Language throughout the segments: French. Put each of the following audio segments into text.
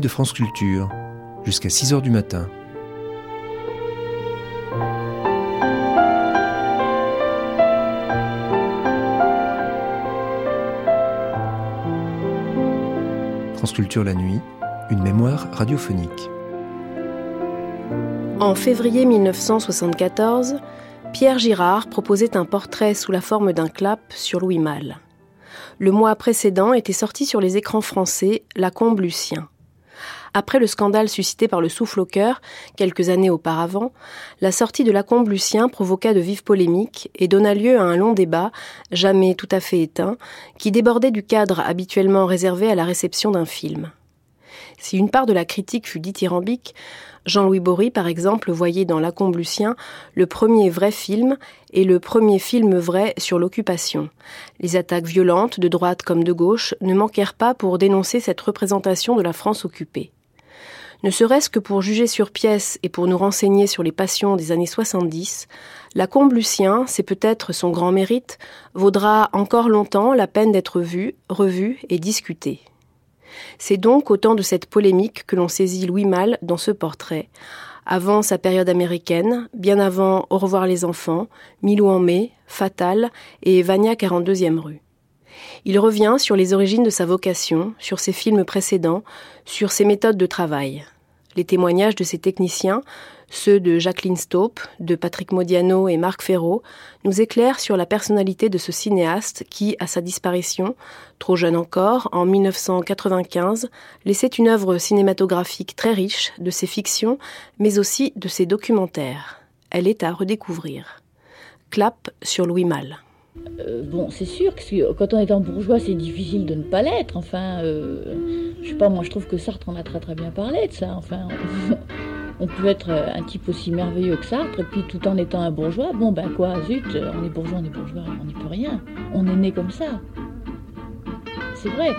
de France Culture, jusqu'à 6 heures du matin. France Culture la nuit, une mémoire radiophonique. En février 1974, Pierre Girard proposait un portrait sous la forme d'un clap sur Louis Malle. Le mois précédent était sorti sur les écrans français La Combe Lucien. Après le scandale suscité par le souffle au cœur, quelques années auparavant, la sortie de La Combe Lucien provoqua de vives polémiques et donna lieu à un long débat, jamais tout à fait éteint, qui débordait du cadre habituellement réservé à la réception d'un film. Si une part de la critique fut dithyrambique, Jean-Louis Bory, par exemple, voyait dans Lacombe Lucien le premier vrai film et le premier film vrai sur l'occupation. Les attaques violentes, de droite comme de gauche, ne manquèrent pas pour dénoncer cette représentation de la France occupée. Ne serait-ce que pour juger sur pièce et pour nous renseigner sur les passions des années 70, Lacombe Lucien, c'est peut-être son grand mérite, vaudra encore longtemps la peine d'être vu, revu et discuté. C'est donc au temps de cette polémique que l'on saisit Louis Malle dans ce portrait, avant sa période américaine, bien avant Au revoir les enfants, Milou en mai, Fatal et Vania 42e rue. Il revient sur les origines de sa vocation, sur ses films précédents, sur ses méthodes de travail. Les témoignages de ses techniciens, ceux de Jacqueline Staupe, de Patrick Modiano et Marc Ferraud, nous éclairent sur la personnalité de ce cinéaste qui, à sa disparition, trop jeune encore, en 1995, laissait une œuvre cinématographique très riche de ses fictions, mais aussi de ses documentaires. Elle est à redécouvrir. Clap sur Louis Malle. Euh, bon, c'est sûr que quand on est un bourgeois, c'est difficile de ne pas l'être. Enfin, euh, je sais pas, moi je trouve que Sartre en a très très bien parlé de ça. Enfin, on, peut être un type aussi merveilleux que Sartre, puis tout en étant un bourgeois, bon ben quoi, zut, on est bourgeois, on est bourgeois, on n'y peut rien. On est né comme ça. C'est vrai,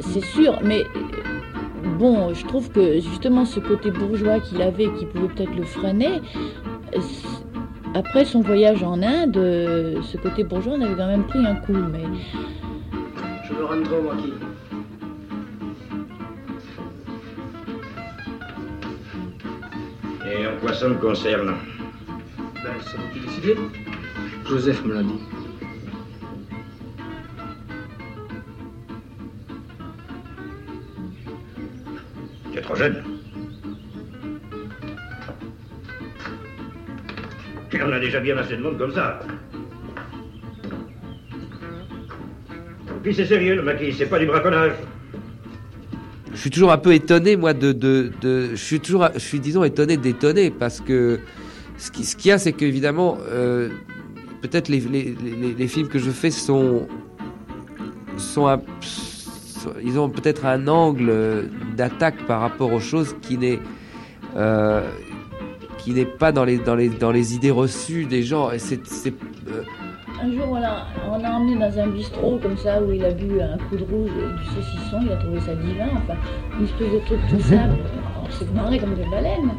c'est sûr, mais bon, je trouve que justement ce côté bourgeois qu'il avait, qui pouvait peut-être le freiner, après son voyage en Inde, ce côté bourgeois, on avait quand même pris un coup, mais... Je me rends moi qui... Et en quoi ça me concerne? Ben, c'est vous qui décidez. Joseph me l'a dit. Tu es trop jeune. On a déjà bien assez de monde comme ça. Puis c'est sérieux, le maquis, c'est pas du braconnage. Je suis toujours un peu étonné, moi, de. de, de je suis toujours, je suis, disons, étonné d'étonner, parce que ce qu'il ce y a, c'est qu'évidemment, euh, peut-être les, les, les, films que je fais sont. sont, ils ont peut-être un angle d'attaque par rapport aux choses qui n'est. Euh, qui n'est pas dans les, dans, les, dans les idées reçues des gens. Et c'est, euh... Un jour, voilà, on a emmené dans un bistrot comme ça où il a bu un coup de rouge et du saucisson, il a trouvé ça divin, enfin, une espèce de truc tout simple. On s'est marré comme des baleines.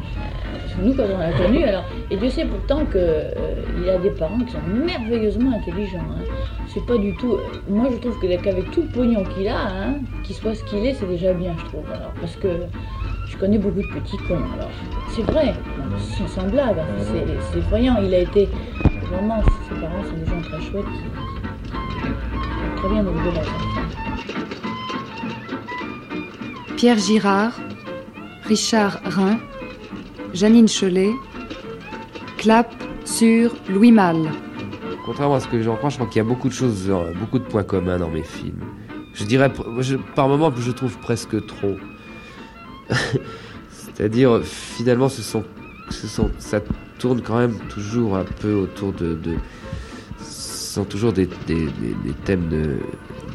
Nous, quand on l'a connu, alors. Et Dieu sait pourtant qu'il euh, a des parents qui sont merveilleusement intelligents. Hein. C'est pas du tout. Moi, je trouve qu'avec tout le pognon qu'il a, hein, qu'il soit ce qu'il est, c'est déjà bien, je trouve. Alors, parce que je connais beaucoup de petits cons. Alors, c'est vrai, sans, sans blague, c'est voyant. Il a été. Vraiment, ses parents sont des gens très chouettes qui, qui très bien élevé leurs enfants. Pierre Girard, Richard Rhin, Janine Cholet, Clap sur Louis Malle. Contrairement à ce que j'en crois, je crois qu'il y a beaucoup de choses, beaucoup de points communs dans mes films. Je dirais, je, par moments, je trouve presque trop. C'est-à-dire, finalement, ce sont, ça tourne quand même toujours un peu autour de. ce sont toujours des, thèmes de,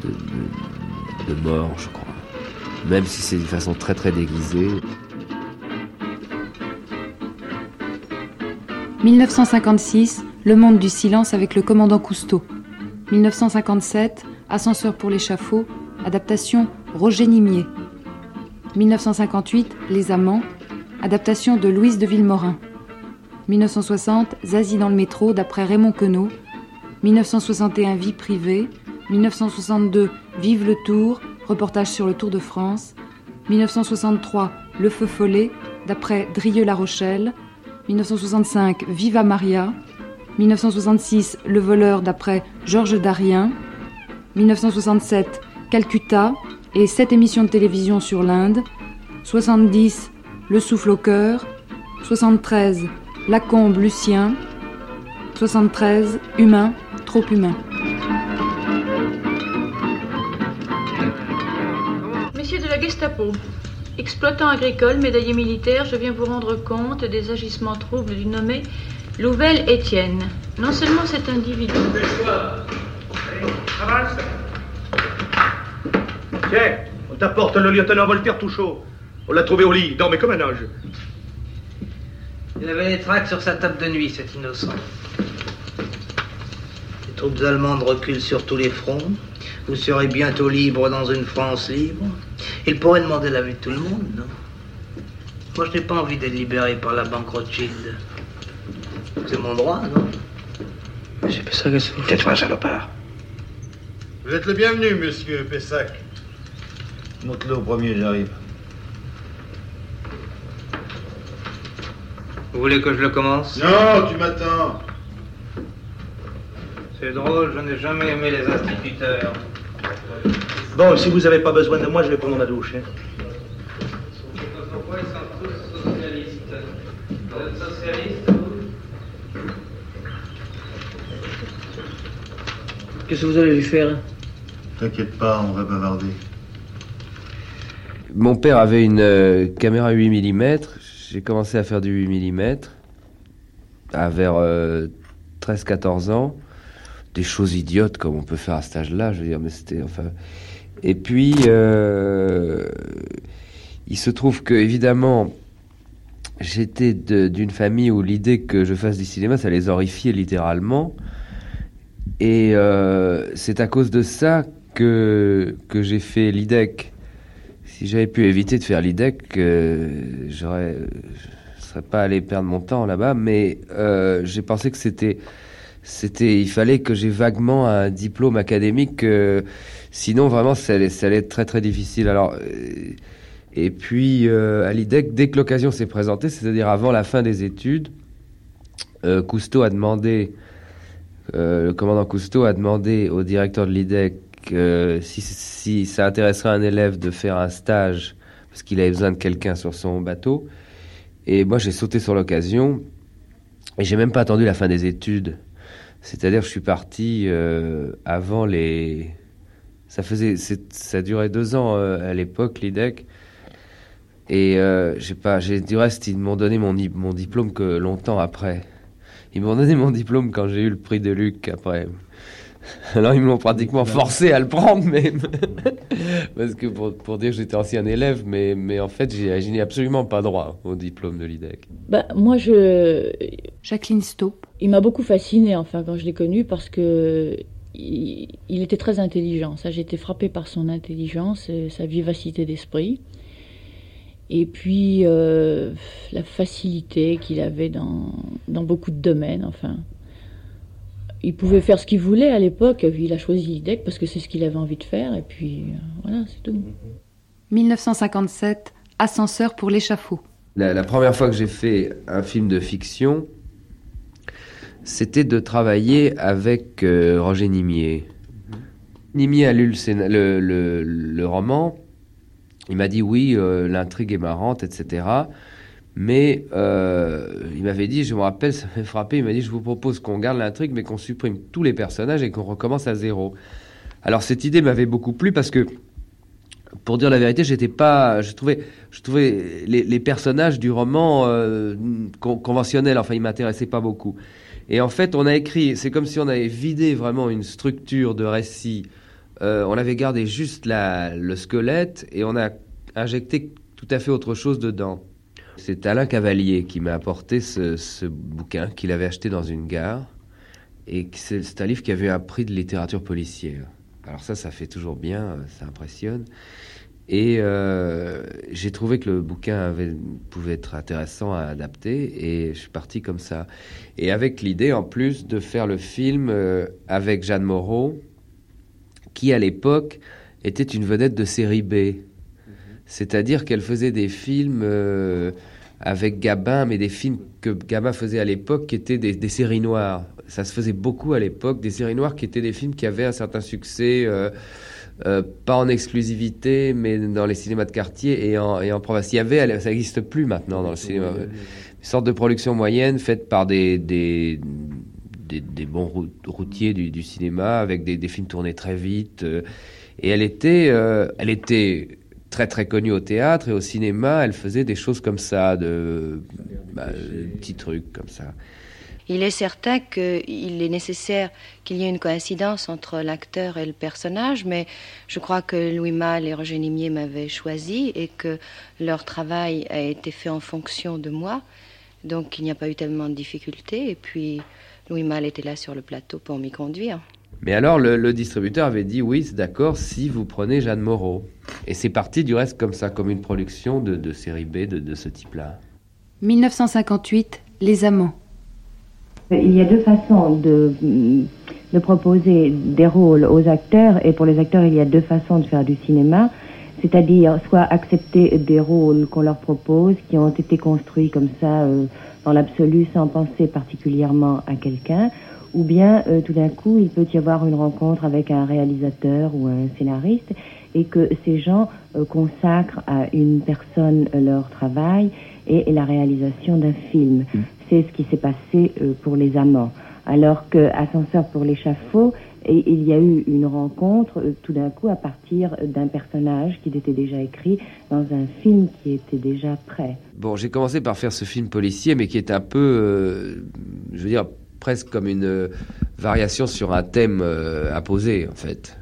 de, de, mort, je crois. Même si c'est d'une façon très très déguisée. 1956, Le monde du silence avec le commandant Cousteau. 1957, Ascenseur pour l'échafaud, adaptation Roger Nimier. 1958, Les Amants, adaptation de Louise de Villemorin. 1960, Zazie dans le métro, d'après Raymond Queneau. 1961, Vie privée. 1962, Vive le Tour, reportage sur le Tour de France. 1963, Le Feu Follet, d'après Drieux-La Rochelle. 1965, Viva Maria. 1966, Le Voleur, d'après Georges Darien. 1967, Calcutta et sept émissions de télévision sur l'Inde. 70, Le Souffle au cœur. 73, Lacombe Lucien. 73, Humain, trop humain. Messieurs de la Gestapo, exploitant agricole, médaillé militaire, je viens vous rendre compte des agissements troubles du nommé Louvel Étienne. Non seulement cet individu. Tiens, on t'apporte le lieutenant Voltaire tout chaud. On l'a trouvé au lit, il dormait comme un ange. Il avait les tracts sur sa table de nuit, cet innocent. Les troupes allemandes reculent sur tous les fronts. Vous serez bientôt libre dans une France libre. Il pourrait demander la vie de tout le monde, non? Moi, je n'ai pas envie d'être libéré par la banque Rothschild. C'est mon droit, non? Monsieur Pessac, tais-toi, salopard. Vous êtes le bienvenu, monsieur Pessac. Monte-le au premier, j'arrive. Vous voulez que je le commence? Non, tu m'attends. C'est drôle, je n'ai jamais aimé les instituteurs. Bon, si vous n'avez pas besoin de moi, je vais prendre ma douche. hein. Pourquoi ils sont tous socialistes Vous êtes socialiste Qu'est-ce que vous allez lui faire T'inquiète pas, on va bavarder. Mon père avait une euh, caméra 8 mm. J'ai commencé à faire du 8 mm à vers 13-14 ans. Des choses idiotes comme on peut faire à cet âge-là, je veux dire, mais c'était enfin. Et puis, euh, il se trouve que évidemment, j'étais d'une famille où l'idée que je fasse du cinéma, ça les horrifiait littéralement. Et euh, c'est à cause de ça que, que j'ai fait l'IDEC. Si j'avais pu éviter de faire l'IDEC, euh, j'aurais, je serais pas allé perdre mon temps là-bas. Mais euh, j'ai pensé que c'était, c'était, il fallait que j'ai vaguement un diplôme académique. euh, sinon, vraiment, ça allait, ça allait être très très difficile. Alors, euh, et puis à l'IDEC, dès que l'occasion s'est présentée, c'est-à-dire avant la fin des études, Cousteau a demandé, le commandant Cousteau a demandé au directeur de l'IDEC euh, si, ça intéresserait un élève de faire un stage parce qu'il avait besoin de quelqu'un sur son bateau. Et moi, j'ai sauté sur l'occasion et j'ai même pas attendu la fin des études. C'est-à-dire, que je suis parti euh, avant les. Ça faisait, ça durait deux ans euh, à l'époque, l'IDEC. Et euh, j'ai pas, j'ai du reste, ils m'ont donné mon, mon diplôme que longtemps après. Ils m'ont donné mon diplôme quand j'ai eu le prix de Luc après. Alors ils me l'ont pratiquement forcé à le prendre, mais parce que pour, pour dire que j'étais ancien élève, mais, mais en fait j'ai je n'ai absolument pas droit au diplôme de l'IDEC. Bah, moi, je. Jacqueline Stowe. Il m'a beaucoup fasciné, enfin, quand je l'ai connu, parce que il, il était très intelligent. Ça, j'ai été frappée par son intelligence, et sa vivacité d'esprit. Et puis, euh, la facilité qu'il avait dans, dans beaucoup de domaines, enfin. Il pouvait faire ce qu'il voulait à l'époque. Il a choisi l'IDEC parce que c'est ce qu'il avait envie de faire. Et puis, euh, voilà, c'est tout. 1957, Ascenseur pour l'échafaud. La, la première fois que j'ai fait un film de fiction, c'était de travailler avec euh, Roger Nimier. Nimier a lu le, scéna- le, le- le roman. Il m'a dit oui, euh, l'intrigue est marrante, etc. Mais euh, il m'avait dit, je me rappelle, ça m'a frappé, il m'a dit, je vous propose qu'on garde l'intrigue, mais qu'on supprime tous les personnages et qu'on recommence à zéro. Alors cette idée m'avait beaucoup plu parce que, pour dire la vérité, j'étais pas, je trouvais, je trouvais les, personnages du roman euh, con- conventionnels, enfin ils m'intéressaient pas beaucoup. Et en fait, on a écrit, c'est comme si on avait vidé vraiment une structure de récit. Euh, on avait gardé juste le squelette et on a injecté tout à fait autre chose dedans. C'est Alain Cavalier qui m'a apporté ce, ce bouquin qu'il avait acheté dans une gare. Et c'est un livre qui avait un prix de littérature policière. Alors ça, ça fait toujours bien, euh, ça impressionne. Et euh, j'ai trouvé que le bouquin avait, pouvait être intéressant à adapter et je suis parti comme ça. Et avec l'idée en plus de faire le film euh, avec Jeanne Moreau, qui à l'époque était une vedette de série B. C'est-à-dire qu'elle faisait des films avec Gabin, mais des films que Gabin faisait à l'époque qui étaient des, séries noires. Ça se faisait beaucoup à l'époque, des séries noires qui étaient des films qui avaient un certain succès, euh, euh, pas en exclusivité, mais dans les cinémas de quartier et en, et en province. Il y avait, ça n'existe plus maintenant dans le cinéma. Une sorte de production moyenne faite par des, des, des, bons routiers du, cinéma avec des, films tournés très vite. Euh, et elle était, elle était très très connue au théâtre et au cinéma, elle faisait des choses comme ça, de bah, petits trucs comme ça. Il est certain qu'il est nécessaire qu'il y ait une coïncidence entre l'acteur et le personnage, mais je crois que Louis Malle et Roger Nimier m'avaient choisi et que leur travail a été fait en fonction de moi. Donc il n'y a pas eu tellement de difficultés. Et puis Louis Malle était là sur le plateau pour m'y conduire. Mais alors, le, distributeur avait dit oui, c'est d'accord si vous prenez Jeanne Moreau. Et c'est parti du reste comme ça, comme une production de, série B de, ce type-là. 1958, Les Amants. Il y a deux façons de, de proposer des rôles aux acteurs, et pour les acteurs, il y a deux façons de faire du cinéma c'est-à-dire soit accepter des rôles qu'on leur propose, qui ont été construits comme ça euh, dans l'absolu sans penser particulièrement à quelqu'un, ou bien euh, tout d'un coup il peut y avoir une rencontre avec un réalisateur ou un scénariste et que ces gens euh, consacrent à une personne leur travail et, la réalisation d'un film. Mm. C'est ce qui s'est passé euh, pour les amants. Alors que Ascenseur pour l'échafaud, il y a eu une rencontre tout d'un coup à partir d'un personnage qui était déjà écrit dans un film qui était déjà prêt. Bon, j'ai commencé par faire ce film policier, mais qui est un peu, je veux dire, presque comme une euh, variation sur un thème euh, imposé, en fait.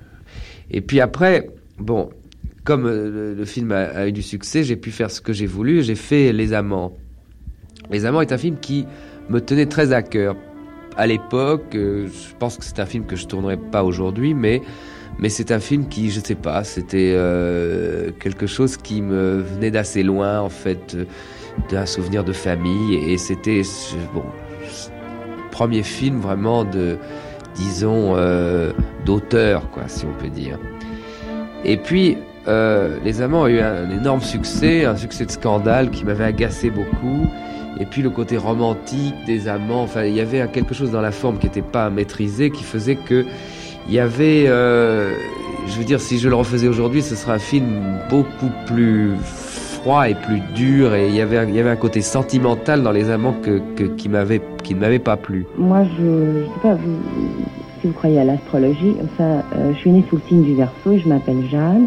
Et puis après, bon, comme euh, le, film a, eu du succès, j'ai pu faire ce que j'ai voulu. J'ai fait Les Amants. Les Amants est un film qui me tenait très à cœur. À l'époque, je pense que c'est un film que je tournerai pas aujourd'hui, mais mais c'est un film qui, je sais pas, c'était quelque chose qui me venait d'assez loin, en fait, d'un souvenir de famille, et c'était bon, premier film vraiment de, disons, euh, d'auteur, quoi, si on peut dire. Et puis, euh, Les Amants ont eu un, énorme succès, un succès de scandale qui m'avait agacé beaucoup. Et puis le côté romantique des amants, enfin, il y avait quelque chose dans la forme qui n'était pas maîtrisé, qui faisait que il y avait, euh, je veux dire, si je le refaisais aujourd'hui, ce serait un film beaucoup plus froid et plus dur et il y avait un côté sentimental dans les amants que, qui m'avait qui ne m'avait pas plu. Moi je ne sais pas si vous croyez à l'astrologie, enfin euh, je suis née sous le signe du Verseau et je m'appelle Jeanne.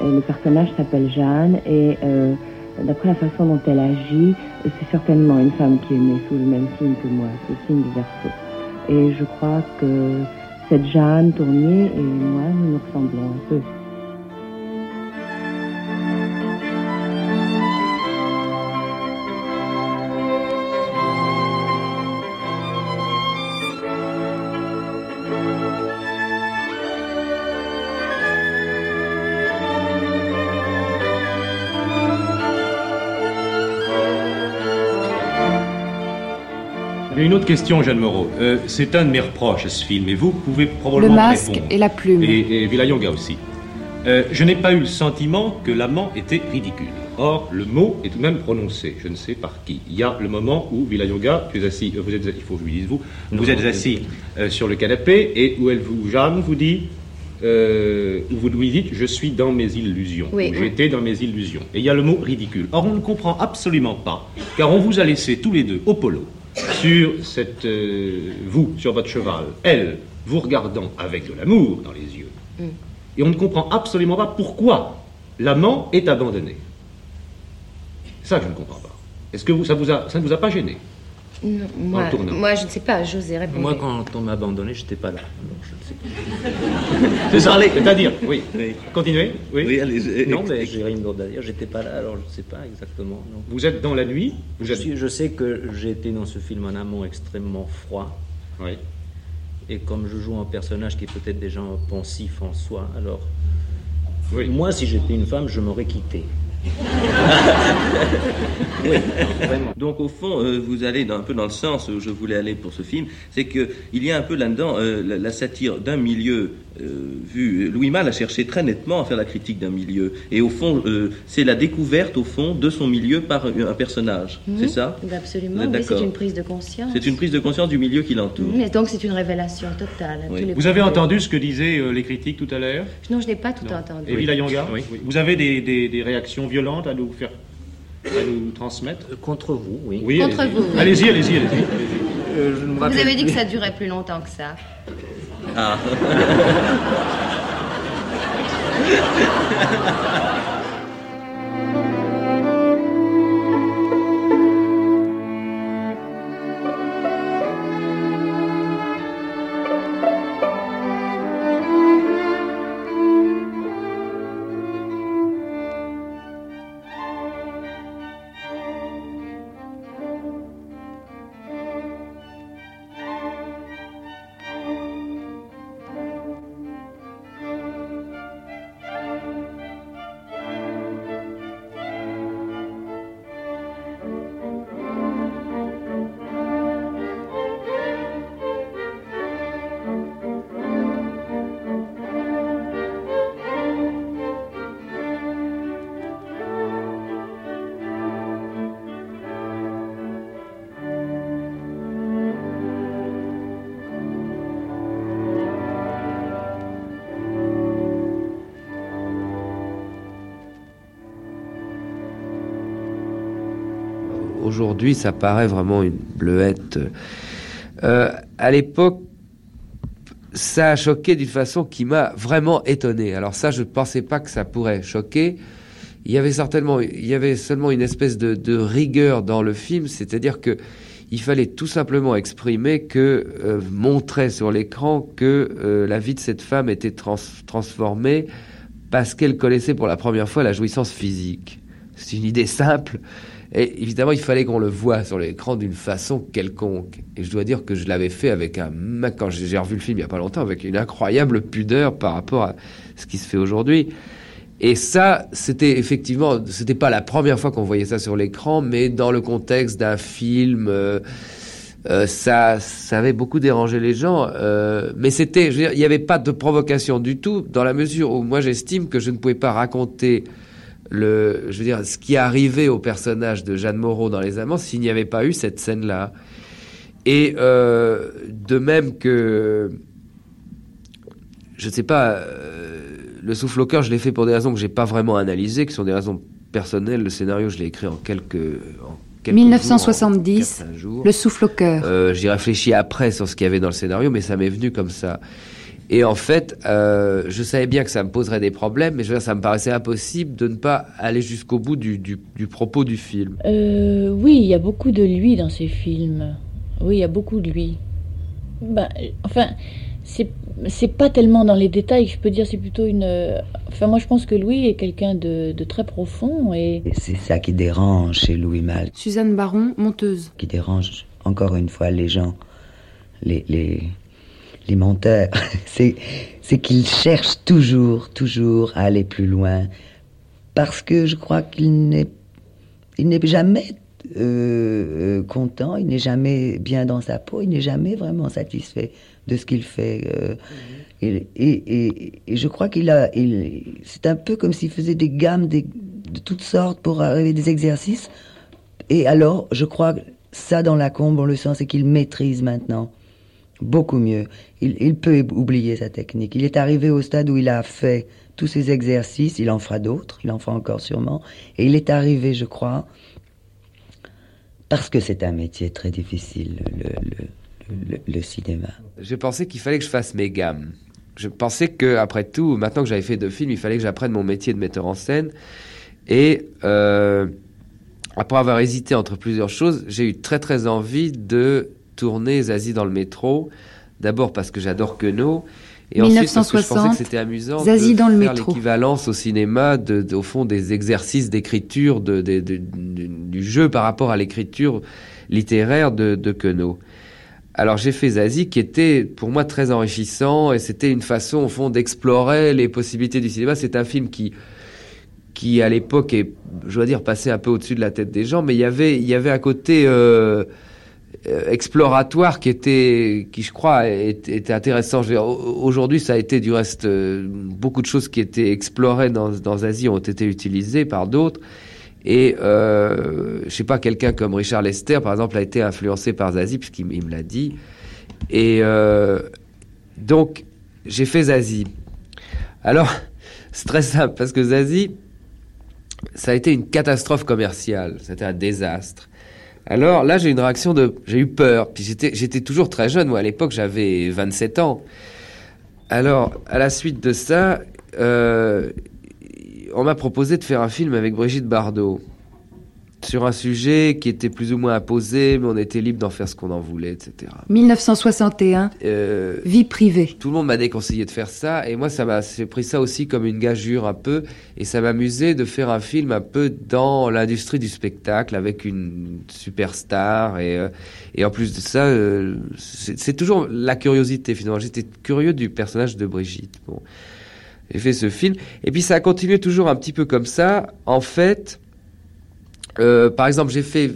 Et le personnage s'appelle Jeanne et euh, d'après la façon dont elle agit, c'est certainement une femme qui est née sous le même signe que moi, le signe du Verseau. Et je crois que cette Jeanne Tournier et moi, nous nous ressemblons un peu. Une autre question, Jeanne Moreau. Euh, c'est un de mes reproches, ce film, et vous pouvez probablement Le masque et la plume. Et, et Villayonga aussi. Euh, je n'ai pas eu le sentiment que l'amant était ridicule. Or, le mot est tout de même prononcé, je ne sais par qui. Il y a le moment où Villayonga, tu es assis, euh, vous êtes, il faut que je lui dise vous, vous êtes assis sur le canapé et où elle vous, Jeanne vous dit, où vous lui dites, je suis dans mes illusions. Oui, J'étais dans mes illusions. Et il y a le mot ridicule. Or, on ne comprend absolument pas, car on vous a laissé tous les deux au polo sur cette, euh, vous, sur votre cheval, elle, vous regardant avec de l'amour dans les yeux. Mm. Et on ne comprend absolument pas pourquoi l'amant est abandonné. Ça je ne comprends pas. Est-ce que vous, ça, vous a, ça ne vous a pas gêné? Moi, moi, je ne sais pas, j'osais répondre. Moi, quand on m'a abandonné, je n'étais pas là. C'est ça, c'est-à-dire, oui. Continuez, oui. allez, non, mais j'ai rien d'autre à dire. J'étais pas là, alors je ne sais pas exactement. Vous êtes dans la nuit vous je, je sais que j'ai été dans ce film en amont extrêmement froid. Oui. Et comme je joue un personnage qui est peut-être déjà pensif en soi, alors. Oui. Moi, si j'étais une femme, je m'aurais quitté. oui, vraiment. Donc au fond, euh, vous allez un peu dans le sens où je voulais aller pour ce film, c'est qu'il y a un peu là-dedans euh, la, la, satire d'un milieu euh, vu. Louis Malle a cherché très nettement à faire la critique d'un milieu, et au fond, c'est la découverte au fond de son milieu par un personnage. Mmh. C'est ça? Absolument. Oui, c'est une prise de conscience. C'est une prise de conscience du milieu qui l'entoure. Mmh, et donc c'est une révélation totale. Oui. Vous avez entendu ce que disaient les critiques tout à l'heure? Non, je n'ai pas tout entendu. Et Villa Yonga oui. Vous avez des, des, des réactions violentes à nous faire à nous transmettre Contre vous, oui. oui Contre allez vous. Allez-y, allez-y, allez-y. Euh, vous avez dit que ça durait plus longtemps que ça. Ah. Aujourd'hui, ça paraît vraiment une bleuette. Euh, à l'époque, ça a choqué d'une façon qui m'a vraiment étonné. Alors ça, je ne pensais pas que ça pourrait choquer. Il y avait certainement, il y avait seulement une espèce de, de rigueur dans le film, c'est-à-dire que il fallait tout simplement exprimer que euh, montrer sur l'écran que euh, la vie de cette femme était trans transformée parce qu'elle connaissait pour la première fois la jouissance physique. C'est une idée simple. Et évidemment, il fallait qu'on le voit sur l'écran d'une façon quelconque. Et je dois dire que je l'avais fait avec un, quand j'ai revu le film il n'y a pas longtemps, avec une incroyable pudeur par rapport à ce qui se fait aujourd'hui. Et ça, c'était effectivement, c'était pas la première fois qu'on voyait ça sur l'écran, mais dans le contexte d'un film, euh, euh, ça, ça avait beaucoup dérangé les gens. Euh, mais c'était, il n'y avait pas de provocation du tout, dans la mesure où moi j'estime que je ne pouvais pas raconter le, je veux dire, ce qui arrivait au personnage de Jeanne Moreau dans Les Amants s'il n'y avait pas eu cette scène-là. Et euh, de même que, je ne sais pas, euh, le souffle au cœur, je l'ai fait pour des raisons que j'ai pas vraiment analysées, qui sont des raisons personnelles. Le scénario, je l'ai écrit en quelques, en quelques 1970, jours, en le souffle au cœur. Euh, J'y réfléchis après sur ce qu'il y avait dans le scénario, mais ça m'est venu comme ça. Et en fait, euh, je savais bien que ça me poserait des problèmes, mais je veux dire, ça me paraissait impossible de ne pas aller jusqu'au bout du, du, du, propos du film. Euh, oui, il y a beaucoup de lui dans ces films. Oui, il y a beaucoup de lui. Ben, enfin, c'est pas tellement dans les détails que je peux dire, c'est plutôt une. Enfin, moi, je pense que Louis est quelqu'un de, de, très profond et. C'est ça qui dérange chez Louis Malle. Suzanne Baron, monteuse. Qui dérange encore une fois les gens, les, les, les monteurs, c'est c'est qu'ils cherchent toujours, toujours à aller plus loin, parce que je crois qu'il n'est il n'est jamais euh, content, il n'est jamais bien dans sa peau, il n'est jamais vraiment satisfait de ce qu'il fait. Euh, et, et, et, je crois qu'il a, il, c'est un peu comme s'il faisait des gammes des, de toutes sortes pour arriver des exercices. Et alors, je crois que ça dans la combe, on le sent, c'est qu'il maîtrise maintenant beaucoup mieux. Il, peut oublier sa technique. Il est arrivé au stade où il a fait tous ses exercices, il en fera d'autres, il en fera encore sûrement, et il est arrivé, je crois, parce que c'est un métier très difficile, le, cinéma. J'ai pensé qu'il fallait que je fasse mes gammes. Je pensais que, après tout, maintenant que j'avais fait deux films, il fallait que j'apprenne mon métier de metteur en scène. Et euh, après avoir hésité entre plusieurs choses, j'ai eu très très envie de tourner Zazie dans le métro. D'abord parce que j'adore Queneau. Et 1960, ensuite parce que je pensais que c'était amusant Zazie de dans le faire l'équivalence au cinéma, de, de, au fond, des exercices d'écriture, de, du jeu par rapport à l'écriture littéraire de, de Queneau. Alors j'ai fait Zazie qui était pour moi très enrichissant et c'était une façon au fond d'explorer les possibilités du cinéma. C'est un film qui qui à l'époque est, je dois dire, passé un peu au-dessus de la tête des gens, mais il y avait, il y avait un côté euh, exploratoire qui était, qui je crois, était, intéressant. Aujourd'hui, ça a été du reste euh, beaucoup de choses qui étaient explorées dans, dans Asie ont été utilisées par d'autres. Et euh, je sais pas, quelqu'un comme Richard Lester, par exemple, a été influencé par Zazie, puisqu'il me l'a dit. Et euh, donc, j'ai fait Zazie. Alors, c'est très simple, parce que Zazie, ça a été une catastrophe commerciale. C'était un désastre. Alors là, j'ai une réaction de... J'ai eu peur. Puis j'étais, toujours très jeune. Moi, à l'époque, j'avais 27 ans. Alors, à la suite de ça, euh, on m'a proposé de faire un film avec Brigitte Bardot sur un sujet qui était plus ou moins imposé, mais on était libre d'en faire ce qu'on en voulait, etc. 1961, euh, vie privée. Tout le monde m'a déconseillé de faire ça, et moi, ça m'a, j'ai pris ça aussi comme une gageure un peu, et ça m'amusait de faire un film un peu dans l'industrie du spectacle, avec une superstar, et, euh, et en plus de ça, euh, c'est toujours la curiosité finalement. J'étais curieux du personnage de Brigitte. Bon, j'ai fait ce film, et puis ça a continué toujours un petit peu comme ça. En fait, euh, par exemple, j'ai fait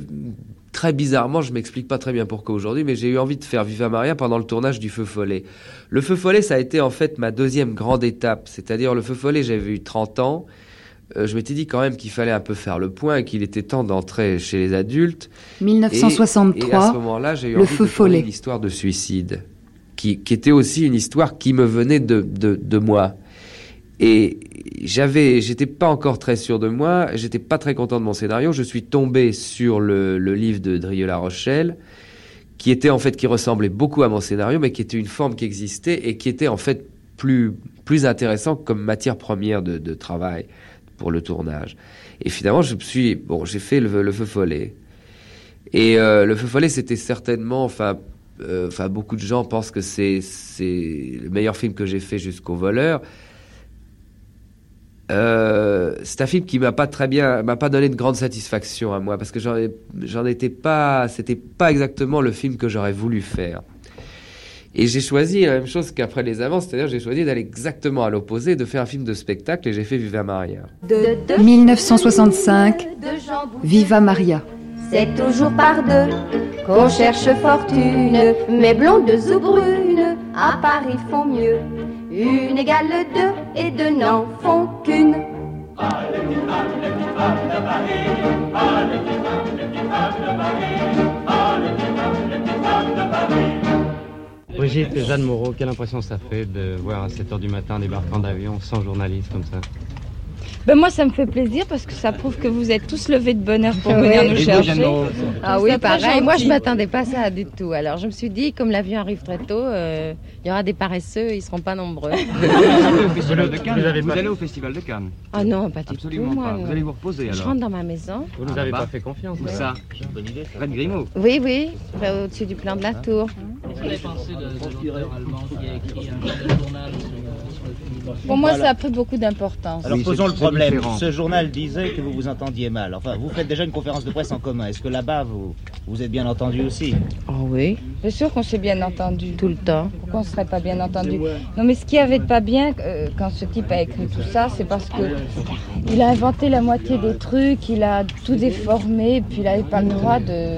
très bizarrement, je m'explique pas très bien pourquoi aujourd'hui, mais j'ai eu envie de faire Viva Maria pendant le tournage du Feu Follet. Le Feu Follet, ça a été en fait ma deuxième grande étape. C'est-à-dire le Feu Follet, j'avais eu 30 ans. Euh, je m'étais dit quand même qu'il fallait un peu faire le point et qu'il était temps d'entrer chez les adultes. 1963. Et, à ce moment-là, j'ai eu le envie feu de follet. l'histoire de suicide, qui, qui, était aussi une histoire qui me venait de, de, de moi. Et j'avais, j'étais pas encore très sûr de moi, j'étais pas très content de mon scénario. Je suis tombé sur le, livre de Drieux La Rochelle, qui était en fait qui ressemblait beaucoup à mon scénario, mais qui était une forme qui existait et qui était en fait plus plus intéressant comme matière première de, travail pour le tournage. Et finalement, je me suis bon, j'ai fait le, le, feu follet. Et euh, le feu follet, c'était certainement, enfin, euh, enfin, beaucoup de gens pensent que c'est c'est le meilleur film que j'ai fait jusqu'au voleur. Euh, c'est un film qui m'a pas très bien, m'a pas donné de grande satisfaction à moi parce que j'en, étais pas, c'était pas exactement le film que j'aurais voulu faire. Et j'ai choisi la même chose qu'après les avances, c'est-à-dire j'ai choisi d'aller exactement à l'opposé, de faire un film de spectacle et j'ai fait Viva Maria. De 1965, Viva Maria. C'est toujours par deux qu'on cherche fortune, mais blondes ou brunes, à Paris font mieux. Une égale deux et deux n'en font qu'une. Brigitte, Jeanne Moreau, quelle impression ça fait de voir à 7h du matin débarquant d'avion sans journaliste comme ça? Ben moi, ça me fait plaisir parce que ça prouve que vous êtes tous levés de bonheur pour venir nous chercher. ah oui, pareil. Moi, je m'attendais pas à ça du tout. Alors, je me suis dit, comme l'avion arrive très tôt, euh, il y aura des paresseux, ils seront pas nombreux. vous allez au Festival de Cannes Vous, allez au Festival de Cannes Ah non, pas du Absolument tout. Moi, pas. Vous allez vous reposer alors Je rentre dans ma maison. Vous nous avez pas fait confiance. Où ça Bonne idée. Red Grimaud. Oui, oui, au-dessus du plan de la tour. Qu'est-ce que vous avez pensé de allemand qui a écrit un journal pour moi, ça a pris beaucoup d'importance. Alors posons le problème. Ce journal disait que vous vous entendiez mal. Enfin, vous faites déjà une conférence de presse en commun. Est-ce que là-bas, vous vous êtes bien entendu aussi Oh oui. C'est sûr qu'on s'est bien entendu. Tout le temps. Pourquoi on ne serait pas bien entendu Non, mais ce qui avait de pas bien euh, quand ce type a écrit tout ça, c'est parce que il a inventé la moitié des trucs, il a tout déformé, puis il n'avait pas le droit de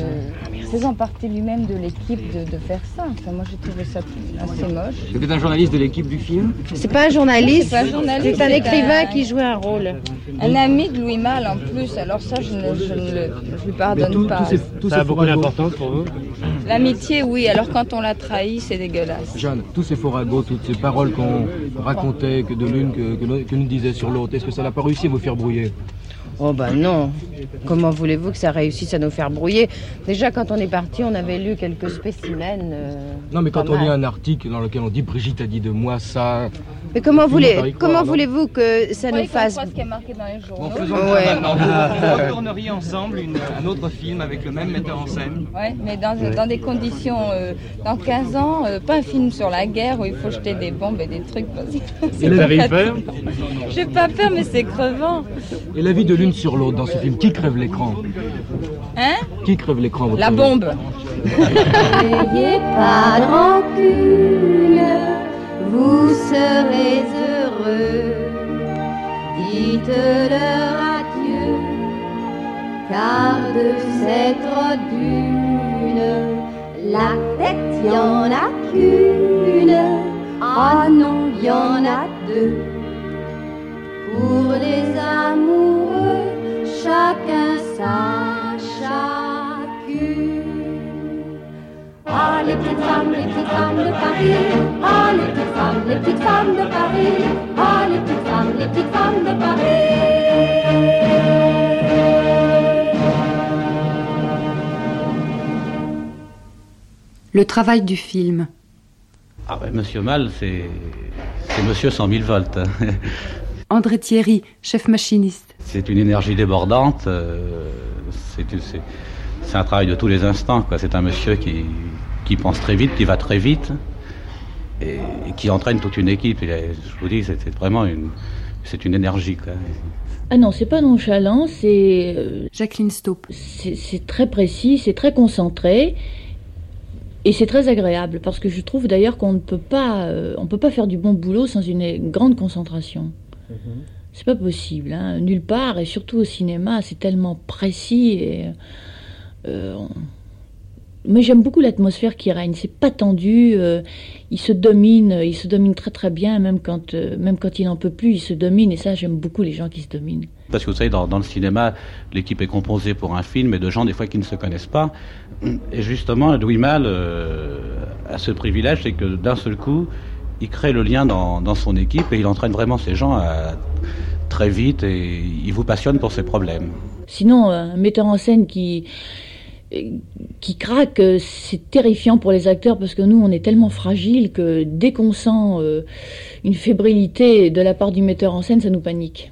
faisant partie lui-même de l'équipe de, de, faire ça. Enfin, moi, j'ai trouvé ça assez moche. C'était un journaliste de l'équipe du film? C'est pas un journaliste, c'est un écrivain qui jouait un rôle. Un ami de Louis Malle en plus, alors ça, je ne, je ne je lui pardonne tout, pas. Tout ces, tout ça a beaucoup d'importance pour vous L'amitié, oui, alors quand on l'a trahi, c'est dégueulasse. Jeanne, tous ces faux ragots, toutes ces paroles qu'on racontait que de l'une, que, que, que nous disait sur l'autre, est-ce que ça n'a pas réussi à vous faire brouiller? Oh ben non. Comment voulez-vous que ça réussisse à nous faire brouiller? Déjà quand on est parti, on avait lu quelques spécimens. Euh, non mais quand on lit un article dans lequel on dit Brigitte a dit de moi ça. Mais comment voulez comment voulez-vous que ça nous fasse ce qui est marqué dans les journaux. Bon, faisons ouais. Vous retourneriez ensemble une, un autre film avec le même metteur en scène. Oui, mais dans, dans, des conditions euh, dans 15 ans, euh, pas un film sur la guerre où il faut jeter des bombes et des trucs. Et vous avez peur J'ai pas peur, mais c'est crevant. Et la vie de l'une sur l'autre dans ce film, qui crève l'écran Hein Qui crève l'écran La bombe N'ayez pas de rancune, vous serez heureux. Dites-leur adieu, car de cette dune, la tête y en a qu'une. Ah non, y en a deux. Pour les amoureux, chacun sa Ah, les petites femmes, les petites femmes de Paris. Ah, les petites femmes, les petites femmes de Paris. Ah, les petites femmes, les petites femmes de Paris. Le travail du film. Ah ben, Monsieur Mal, c'est c'est Monsieur 100 000 volts. André Thierry, chef machiniste. C'est une énergie débordante. euh, c'est c'est- un travail de tous les instants. quoi. C'est un monsieur qui, qui pense très vite, qui va très vite, et, et qui entraîne toute une équipe. Est- je vous dis, c'est vraiment une, c'est une énergie. quoi. Ah non, c'est pas nonchalant, c'est. euh, Jacqueline Staup. C'est très précis, c'est très concentré. Et c'est très agréable parce que je trouve d'ailleurs qu'on ne peut pas, euh, on peut pas faire du bon boulot sans une grande concentration. C'est pas possible, hein, nulle part et surtout au cinéma, c'est tellement précis et. Euh, on- Mais j'aime beaucoup l'atmosphère qui règne. C'est pas tendu. euh, il se domine, il se domine très très bien, même quand, euh, même quand il n'en peut plus, il se domine. Et ça, j'aime beaucoup les gens qui se dominent. Parce que vous savez, dans, dans le cinéma, l'équipe est composée pour un film et de gens des fois qui ne se connaissent pas. Et justement, Louis Malle euh, a ce privilège, c'est que d'un seul coup, il crée le lien dans, dans son équipe et il entraîne vraiment ces gens à, très vite et il vous passionne pour ses problèmes. Sinon, un metteur en scène qui euh, qui craque, euh, c'est terrifiant pour les acteurs parce que nous, on est tellement fragiles que dès qu'on sent euh, une fébrilité de la part du metteur en scène, ça nous panique.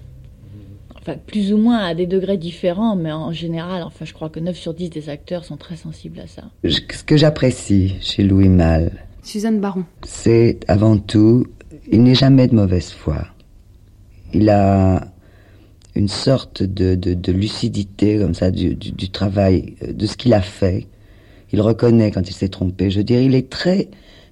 Enfin, plus ou moins à des degrés différents, mais en général, enfin, je crois que 9 sur 10 des acteurs sont très sensibles à ça. Ce que j'apprécie chez Louis Malle, Suzanne Baron. c'est avant tout, il n'est jamais de mauvaise foi. Il a une sorte de, de- lucidité comme ça du, du- travail, euh, de ce qu'il a fait. Il reconnaît quand il s'est trompé. Je veux dire, il est très,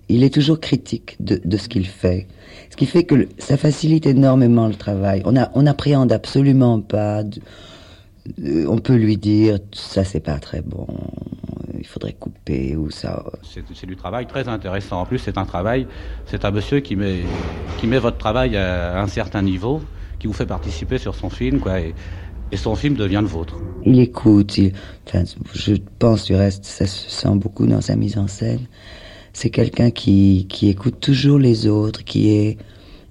il est toujours critique de, de ce qu'il fait. Ce qui fait que ça facilite énormément le travail. On a, on n'appréhende absolument pas. euh, on peut lui dire ça c'est pas très bon, il faudrait couper ou ça. C'est du travail très intéressant. En plus, c'est un travail, c'est un monsieur qui met, qui met votre travail à un certain niveau, qui vous fait participer sur son film, quoi, et, et son film devient le vôtre. Il écoute, il, enfin, je pense du reste, ça se sent beaucoup dans sa mise en scène. C'est quelqu'un qui, qui écoute toujours les autres, qui est,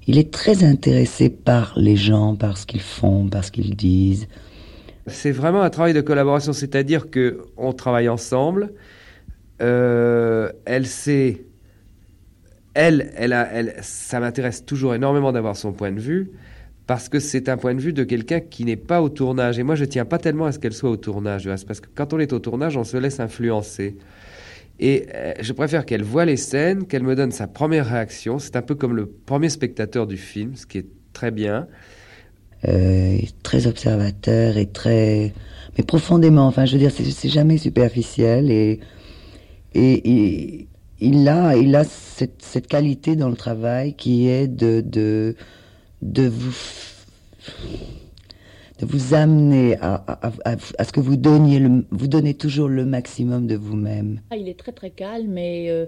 il est très intéressé par les gens, par ce qu'ils font, par ce qu'ils disent. C'est vraiment un travail de collaboration, c'est-à-dire que on travaille ensemble. Euh, elle sait, elle, elle a, elle, ça m'intéresse toujours énormément d'avoir son point de vue parce que c'est un point de vue de quelqu'un qui n'est pas au tournage. Et moi, je tiens pas tellement à ce qu'elle soit au tournage, parce que quand on est au tournage, on se laisse influencer. Et euh, je préfère qu'elle voit les scènes, qu'elle me donne sa première réaction. C'est un peu comme le premier spectateur du film, ce qui est très bien. Euh, très observateur et très, mais profondément. Enfin, je veux dire, c'est jamais superficiel et et, il a, il a cette, qualité dans le travail qui est de de vous de vous amener à, à, à, ce que vous donniez le, vous donnez toujours le maximum de vous-même. Ah, Il est très très calme et euh,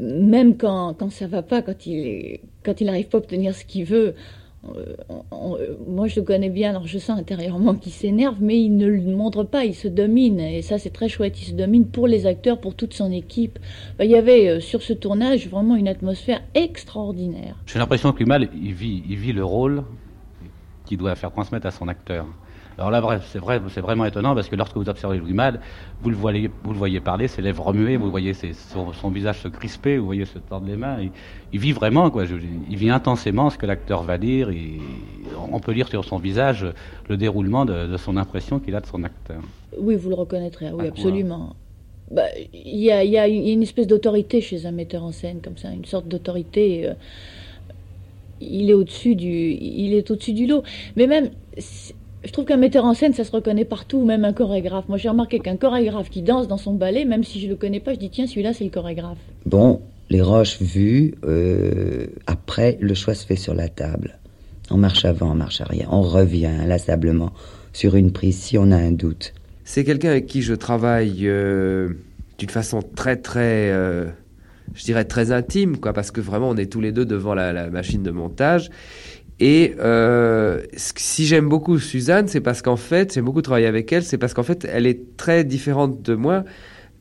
même quand, quand ça va pas, quand il quand il n'arrive pas à obtenir ce qu'il veut, on- euh, moi je le connais bien, alors je sens intérieurement qu'il s'énerve, mais il ne le montre pas, il se domine et ça c'est très chouette, il se domine pour les acteurs, pour toute son équipe. Ben, il y avait euh, sur ce tournage vraiment une atmosphère extraordinaire. J'ai l'impression que Lumal, il vit, il vit le rôle qu'il doit faire transmettre à son acteur. Alors là, c'est vrai, c'est vraiment étonnant parce que lorsque vous observez Louis Malle, vous le voyez, vous le voyez parler, ses lèvres remuer, vous voyez ses- son, son visage se crisper, vous voyez se tordre les mains. Il, il vit vraiment, quoi. Je- il vit intensément ce que l'acteur va dire. Et on peut lire sur son visage le déroulement de, de son impression qu'il a de son acteur. Oui, vous le reconnaîtrez, oui, absolument. Bah, Il y, a, il y a une espèce d'autorité chez un metteur en scène, comme ça, une sorte d'autorité. euh, il est au-dessus du, il est au-dessus du lot. Mais même, je trouve qu'un metteur en scène, ça se reconnaît partout, même un chorégraphe. Moi, j'ai remarqué qu'un chorégraphe qui danse dans son ballet, même si je le connais pas, je dis tiens, celui-là, c'est le chorégraphe. Bon, les roches vues, euh, après, le choix se fait sur la table. On marche avant, on marche arrière. On revient inlassablement sur une prise si on a un doute. c'est quelqu'un avec qui je travaille euh, d'une façon très très, euh, je dirais très intime, quoi, parce que vraiment on est tous les deux devant la, la machine de montage. Et euh, si j'aime beaucoup Suzanne, c'est parce qu'en fait, j'aime beaucoup travailler avec elle, c'est parce qu'en fait, elle est très différente de moi.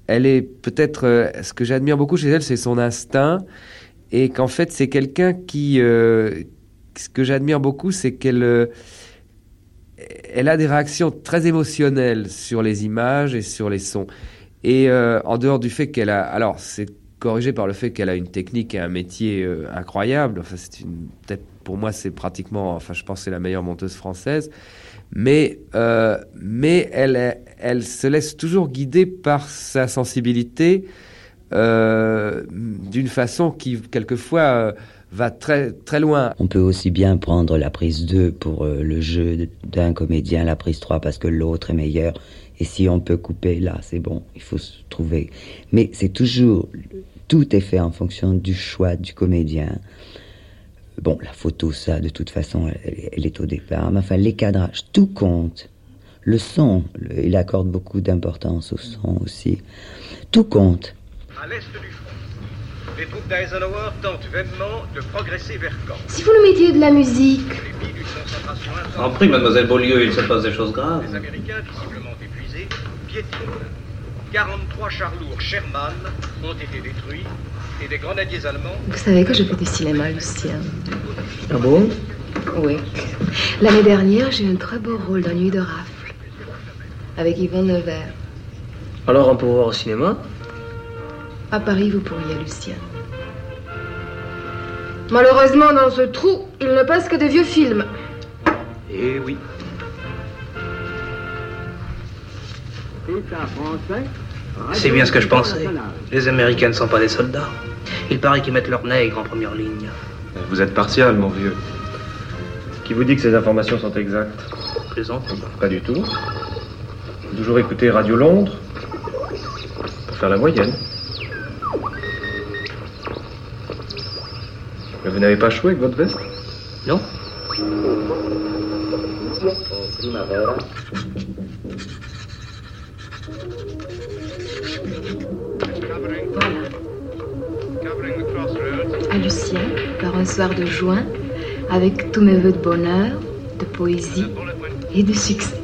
Elle est peut-être, euh, ce que j'admire beaucoup chez elle, c'est son instinct, et qu'en fait, c'est quelqu'un qui, euh, ce que j'admire beaucoup, c'est qu'elle, elle a des réactions très émotionnelles sur les images et sur les sons. Et en dehors du fait qu'elle a, alors c'est corrigé par le fait qu'elle a une technique et un métier incroyable. Enfin, c'est une, peut-être pour moi, c'est pratiquement, enfin, je pense, c'est la meilleure monteuse française. Mais, euh, mais elle, elle se laisse toujours guider par sa sensibilité euh, d'une façon qui, quelquefois, euh, va très, très loin. On peut aussi bien prendre la prise 2 pour le jeu d'un comédien, la prise 3 parce que l'autre est meilleur. Et si on peut couper là, c'est bon, il faut se trouver. Mais c'est toujours, tout est fait en fonction du choix du comédien. Bon, la photo, ça, de toute façon, elle, elle est au départ. Mais enfin, les cadrages, tout compte. Le son, le- il accorde beaucoup d'importance au son aussi. Tout compte. À l'est du front, les troupes d'Eisenhower tentent vainement de progresser vers Caen. Si vous nous mettiez de la musique. En prix, mademoiselle Beaulieu, il se passe des choses graves. Les Américains, visiblement épuisés, piétinent. 43 chars lourds Sherman ont été détruits et des grenadiers allemands Vous savez que je fais du cinéma, Lucien. Ah bon? Oui. L'année dernière, j'ai eu un très beau rôle dans Nuit de rafle. Avec Yvon Nevers. Alors on peut voir au cinéma? À Paris, vous pourriez, Lucien. Malheureusement, dans ce trou, il ne passe que des vieux films. Eh oui. C'est bien ce que je pensais. Les Américains ne sont pas des soldats. Il paraît qu'ils mettent leurs nègres en première ligne. Vous êtes partial, mon vieux. Qui vous dit que ces informations sont exactes Plaisante. Pas du tout. Vous toujours écouté Radio Londres pour faire la moyenne. Mais vous n'avez pas joué avec votre veste Non. Par un soir de juin, avec tous mes voeux de bonheur, de poésie et de succès.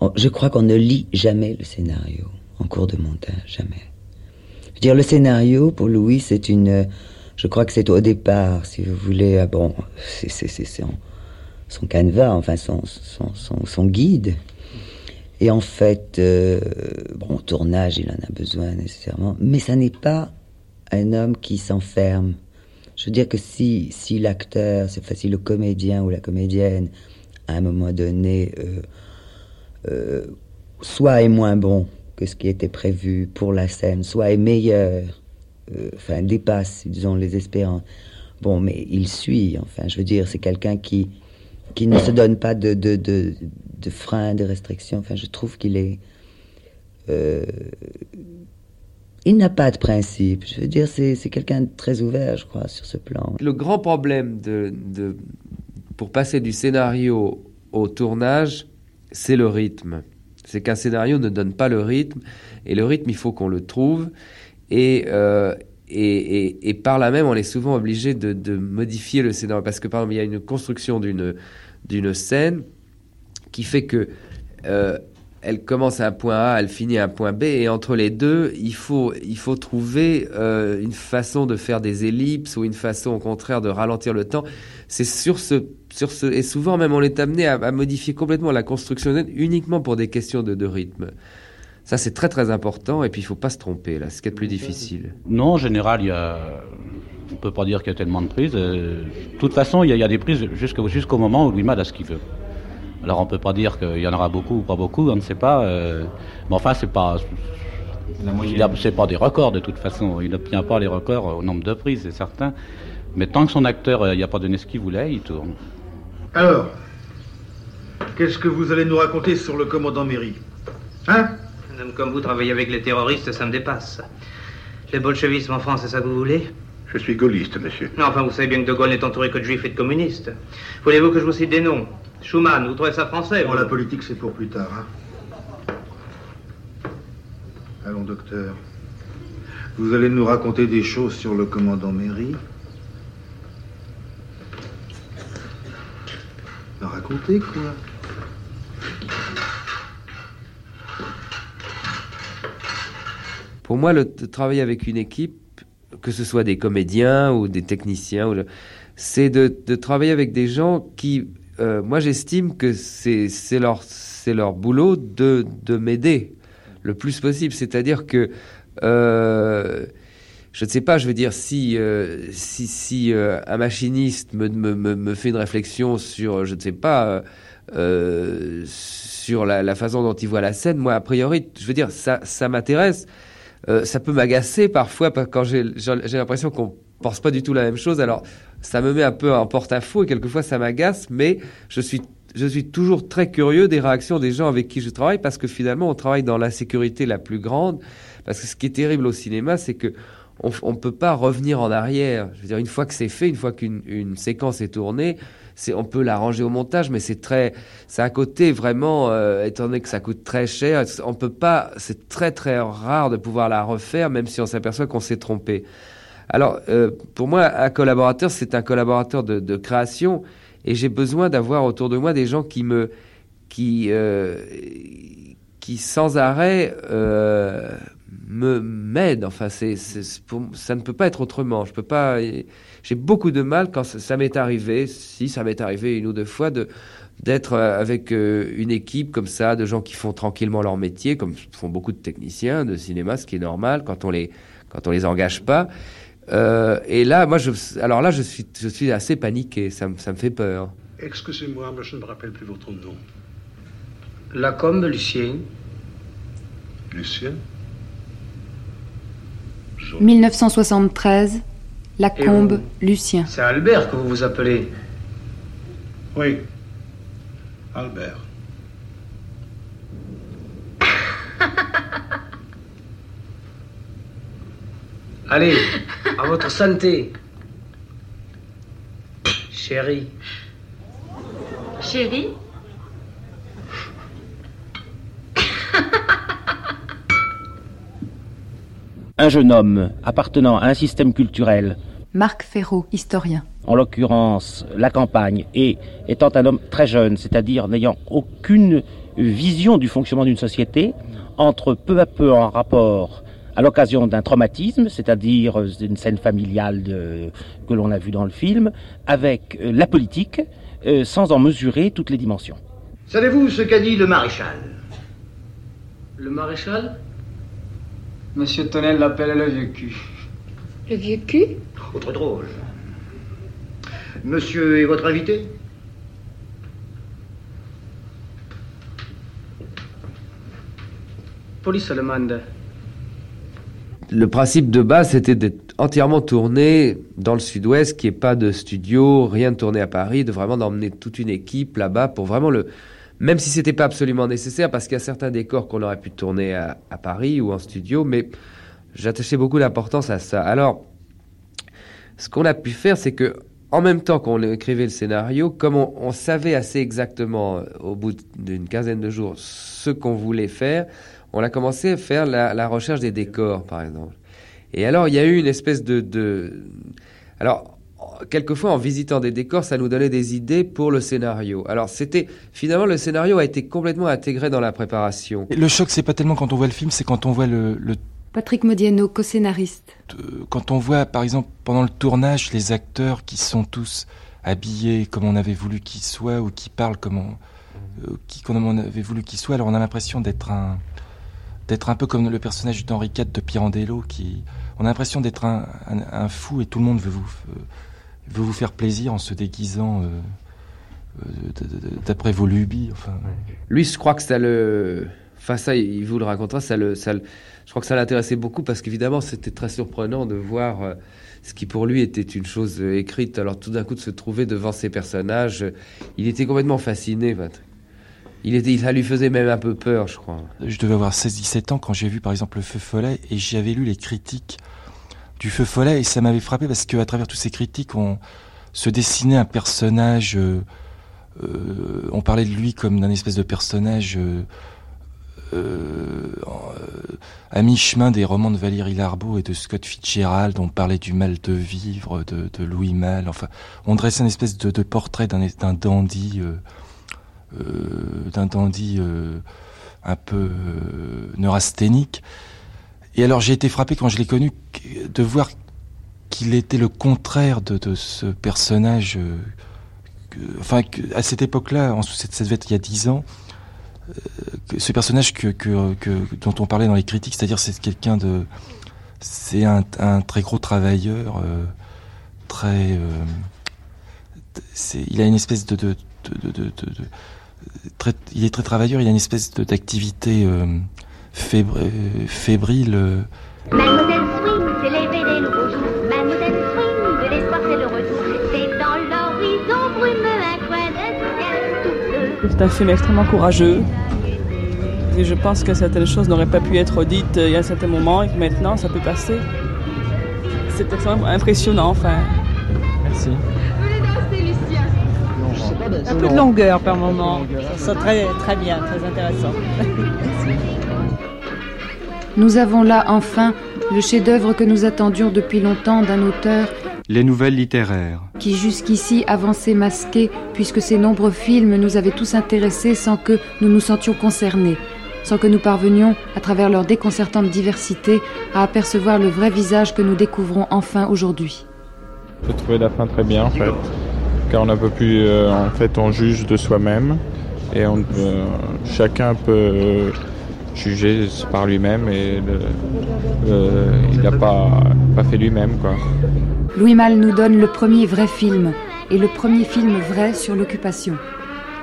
On- Je crois qu'on ne lit jamais le scénario en cours de montage, jamais. Je veux dire, le scénario, pour Louis, c'est une... euh, Je crois que c'est au départ, si vous voulez, ah bon, c'est son, son canevas, enfin son, son, son guide. Et en fait, euh, bon, tournage, il en a besoin nécessairement, mais ça n'est pas un homme qui s'enferme. Je veux dire que si, si l'acteur, c'est facile, le comédien ou la comédienne, à un moment donné, euh, euh, soit est moins bon que ce qui était prévu pour la scène, soit est meilleur, euh, enfin dépasse, disons, les espérances. Bon, mais il suit, enfin, je veux dire, c'est quelqu'un qui, qui ne se donne pas de, de, de, freins, de restrictions. Enfin, je trouve qu'il est... euh, il n'a pas de principe. Je veux dire, c'est c'est quelqu'un de très ouvert, je crois, sur ce plan. Le grand problème de, de- pour passer du scénario au tournage, c'est le rythme. C'est qu'un scénario ne donne pas le rythme, et le rythme, il faut qu'on le trouve. Et, euh, et, par là même, on est souvent obligé de, modifier le scénario. Parce que, par exemple, il y a une construction d'une scène qui fait que euh, elle commence à un point A, elle finit à un point B, et entre les deux, il faut, il faut trouver euh, une façon de faire des ellipses ou une façon, au contraire, de ralentir le temps. C'est sur ce, sur ce, et souvent même on est amené à, modifier complètement la construction uniquement pour des questions de rythme. Ça, c'est très très important, et puis il faut pas se tromper, là, c'est ce qui est le plus difficile. Non, en général, il y a. On peut pas dire qu'il y a tellement de prises. euh, De toute façon, il y a, il y a des prises jusqu'au jusqu'au moment où Louis a ce qu'il veut. Alors on peut pas dire qu'il y en aura beaucoup ou pas beaucoup, on ne sait pas. euh, mais enfin, c'est pas. il a- C'est pas des records de toute façon. Il n'obtient pas les records au nombre de prises, c'est certain. Mais tant que son acteur, euh, il n'y a pas donné ce qu'il voulait, il tourne. Alors, qu'est-ce que vous allez nous raconter sur le commandant Méry? Hein? Un homme comme vous travailler avec les terroristes, ça me dépasse. Le bolchevisme en France, c'est ça que vous voulez? Je suis gaulliste, monsieur. Non, enfin, vous savez bien que De Gaulle n'est entouré que de juifs et de communistes. Voulez-vous que je vous cite des noms? Schumann, vous trouvez ça français Bon, la? politique, c'est pour plus tard, hein. Allons, docteur. Vous allez nous raconter des choses sur le commandant Méry Me raconter, quoi? Pour moi, le de travailler avec une équipe, que ce soit des comédiens ou des techniciens, c'est de, travailler avec des gens qui, euh, moi, j'estime que c'est leur leur boulot de de m'aider le plus possible. C'est-à-dire que euh, je ne sais pas, je veux dire, si, euh, si, un machiniste me, me, me, fait une réflexion sur, je ne sais pas, sur la, la façon dont il voit la scène, moi, a priori, je veux dire, ça, ça m'intéresse. Euh, ça peut m'agacer parfois quand j'ai l'impression qu'on pense pas du tout la même chose. Alors, ça me met un peu en porte-à-faux et quelquefois ça m'agace, mais je suis je suis toujours très curieux des réactions des gens avec qui je travaille parce que finalement on travaille dans l'insécurité la plus grande. Parce que ce qui est terrible au cinéma, c'est que on ne peut pas revenir en arrière. Je veux dire, une fois que c'est fait, une fois qu'une une séquence est tournée, on peut l'arranger au montage, mais c'est très, c'est un côté vraiment, euh, étant donné que ça coûte très cher, on peut pas, c'est très très rare de pouvoir la refaire, même si on s'aperçoit qu'on s'est trompé. Alors, euh, pour moi, un collaborateur, c'est un collaborateur de, création, et j'ai besoin d'avoir autour de moi des gens qui me, qui, euh, qui sans arrêt me m'aident. Enfin, c'est, ça ne peut pas être autrement. Je peux pas. J'ai beaucoup de mal quand ça, ça m'est arrivé, si ça m'est arrivé une ou deux fois, de d'être euh, avec euh, une équipe comme ça, de gens qui font tranquillement leur métier, comme font beaucoup de techniciens de cinéma, ce qui est normal quand on les quand on les engage pas. Euh, et là, moi, je, alors là, je suis, je suis assez paniqué. Ça, me- ça me fait peur. Excusez-moi, mais je ne me rappelle plus votre nom. Lacombe, Lucien. Lucien? 1973, Lacombe, Lucien. C'est Albert que vous vous appelez. Oui. Albert. Allez, à votre santé. Chérie. Chérie? Un jeune homme appartenant à un système culturel, Marc Ferraud, historien. en l'occurrence la campagne, et étant un homme très jeune, c'est-à-dire n'ayant aucune vision du fonctionnement d'une société, entre peu à peu en rapport à l'occasion d'un traumatisme, c'est-à-dire une scène familiale de- que l'on a vue dans le film, avec euh, la politique, euh, sans en mesurer toutes les dimensions. Savez-vous ce qu'a dit le maréchal? Le maréchal? Monsieur Tonnel l'appelle le vieux cul. Le vieux cul? Autre drôle. Monsieur est votre invité? Police allemande. Le principe de base, c'était d'être entièrement tourné dans le sud-ouest, qu'il n'y ait pas de studio, rien de tourné à Paris, de vraiment d'emmener toute une équipe là-bas pour vraiment le. Même si c'était pas absolument nécessaire, parce qu'il y a certains décors qu'on aurait pu tourner à, Paris ou en studio, mais j'attachais beaucoup d'importance à ça. Alors, ce qu'on a pu faire, c'est que en même temps qu'on écrivait le scénario, comme on, savait assez exactement, euh, au bout d'une quinzaine de jours, ce qu'on voulait faire, on a commencé à faire la, la recherche des décors, par exemple. Et alors, il y a eu une espèce de... de... Alors, quelquefois, en visitant des décors, ça nous donnait des idées pour le scénario. Alors, c'était... Finalement, le scénario a été complètement intégré dans la préparation. Et le choc, c'est pas tellement quand on voit le film, c'est quand on voit le, le- Patrick Modiano, co-scénariste. quand on voit, par exemple, pendant le tournage, les acteurs qui sont tous habillés comme on avait voulu qu'ils soient ou qui parlent comme on, euh, qui, comme on avait voulu qu'ils soient. Alors, on a l'impression d'être un, d'être un peu comme le personnage d'Henri IV de Pirandello, qui, on a l'impression d'être un, un, un fou et tout le monde veut vous, euh, veut vous faire plaisir en se déguisant. euh, euh, d'après vos lubies, enfin. Lui, je crois que ça le. Enfin, ça, il vous le racontera. Ça le, ça le- Je crois que ça l'intéressait beaucoup parce qu'évidemment, c'était très surprenant de voir euh, ce qui pour lui était une chose écrite. Alors, tout d'un coup, de se trouver devant ces personnages, il était complètement fasciné. Il était, ça lui faisait même un peu peur, je crois. Je devais avoir 16-17 ans quand j'ai vu par exemple Le Feu Follet et j'avais lu les critiques du feu follet et ça m'avait frappé parce qu'à travers tous ces critiques, on se dessinait un personnage. Euh, euh, on parlait de lui comme d'un espèce de personnage euh, à mi-chemin des romans de Valérie Larbeau et de Scott Fitzgerald. On parlait du mal de vivre de, Louis Malle. Enfin, on dressait une espèce de, portrait d'un dandy, d'un dandy un peu neurasthénique. Et alors j'ai été frappé quand je l'ai connu de voir qu'il était le contraire de, ce personnage. Euh, enfin, à cette époque-là, en cette, cette il y a dix ans, euh, ce personnage que, dont on parlait dans les critiques, c'est-à-dire c'est quelqu'un de, c'est un, très gros travailleur, euh, très, il a une espèce de, de, très, il est très travailleur, il a une espèce d'activité fébrile. Euh. Mademoiselle Swing, c'est l'éveil des nouveaux jours. Mademoiselle Swing, de l'espoir, c'est le retour. C'est dans l'horizon brumeux un coin de ciel tout bleu. C'est un film extrêmement courageux. Et je pense que certaines choses n'auraient pas pu être dites euh, il y a un certain moment et que maintenant ça peut passer. C'est extrêmement impressionnant, enfin. Merci. Un peu de longueur par moment. Ça très, très bien, très intéressant. Nous avons là enfin le chef-d'œuvre que nous attendions depuis longtemps d'un auteur les nouvelles littéraires. Qui jusqu'ici avançait masqué, puisque ces nombreux films nous avaient tous intéressés sans que nous nous sentions concernés, sans que nous parvenions, à travers leur déconcertante diversité, à apercevoir le vrai visage que nous découvrons enfin aujourd'hui. J'ai trouvé la fin très bien en fait, car on n'a pas pu, euh, en fait, on juge de soi-même et on, euh, chacun peut juger par lui-même et il n'a pas, pas fait lui-même. quoi. Louis Malle nous donne le premier vrai film et le premier film vrai sur l'occupation.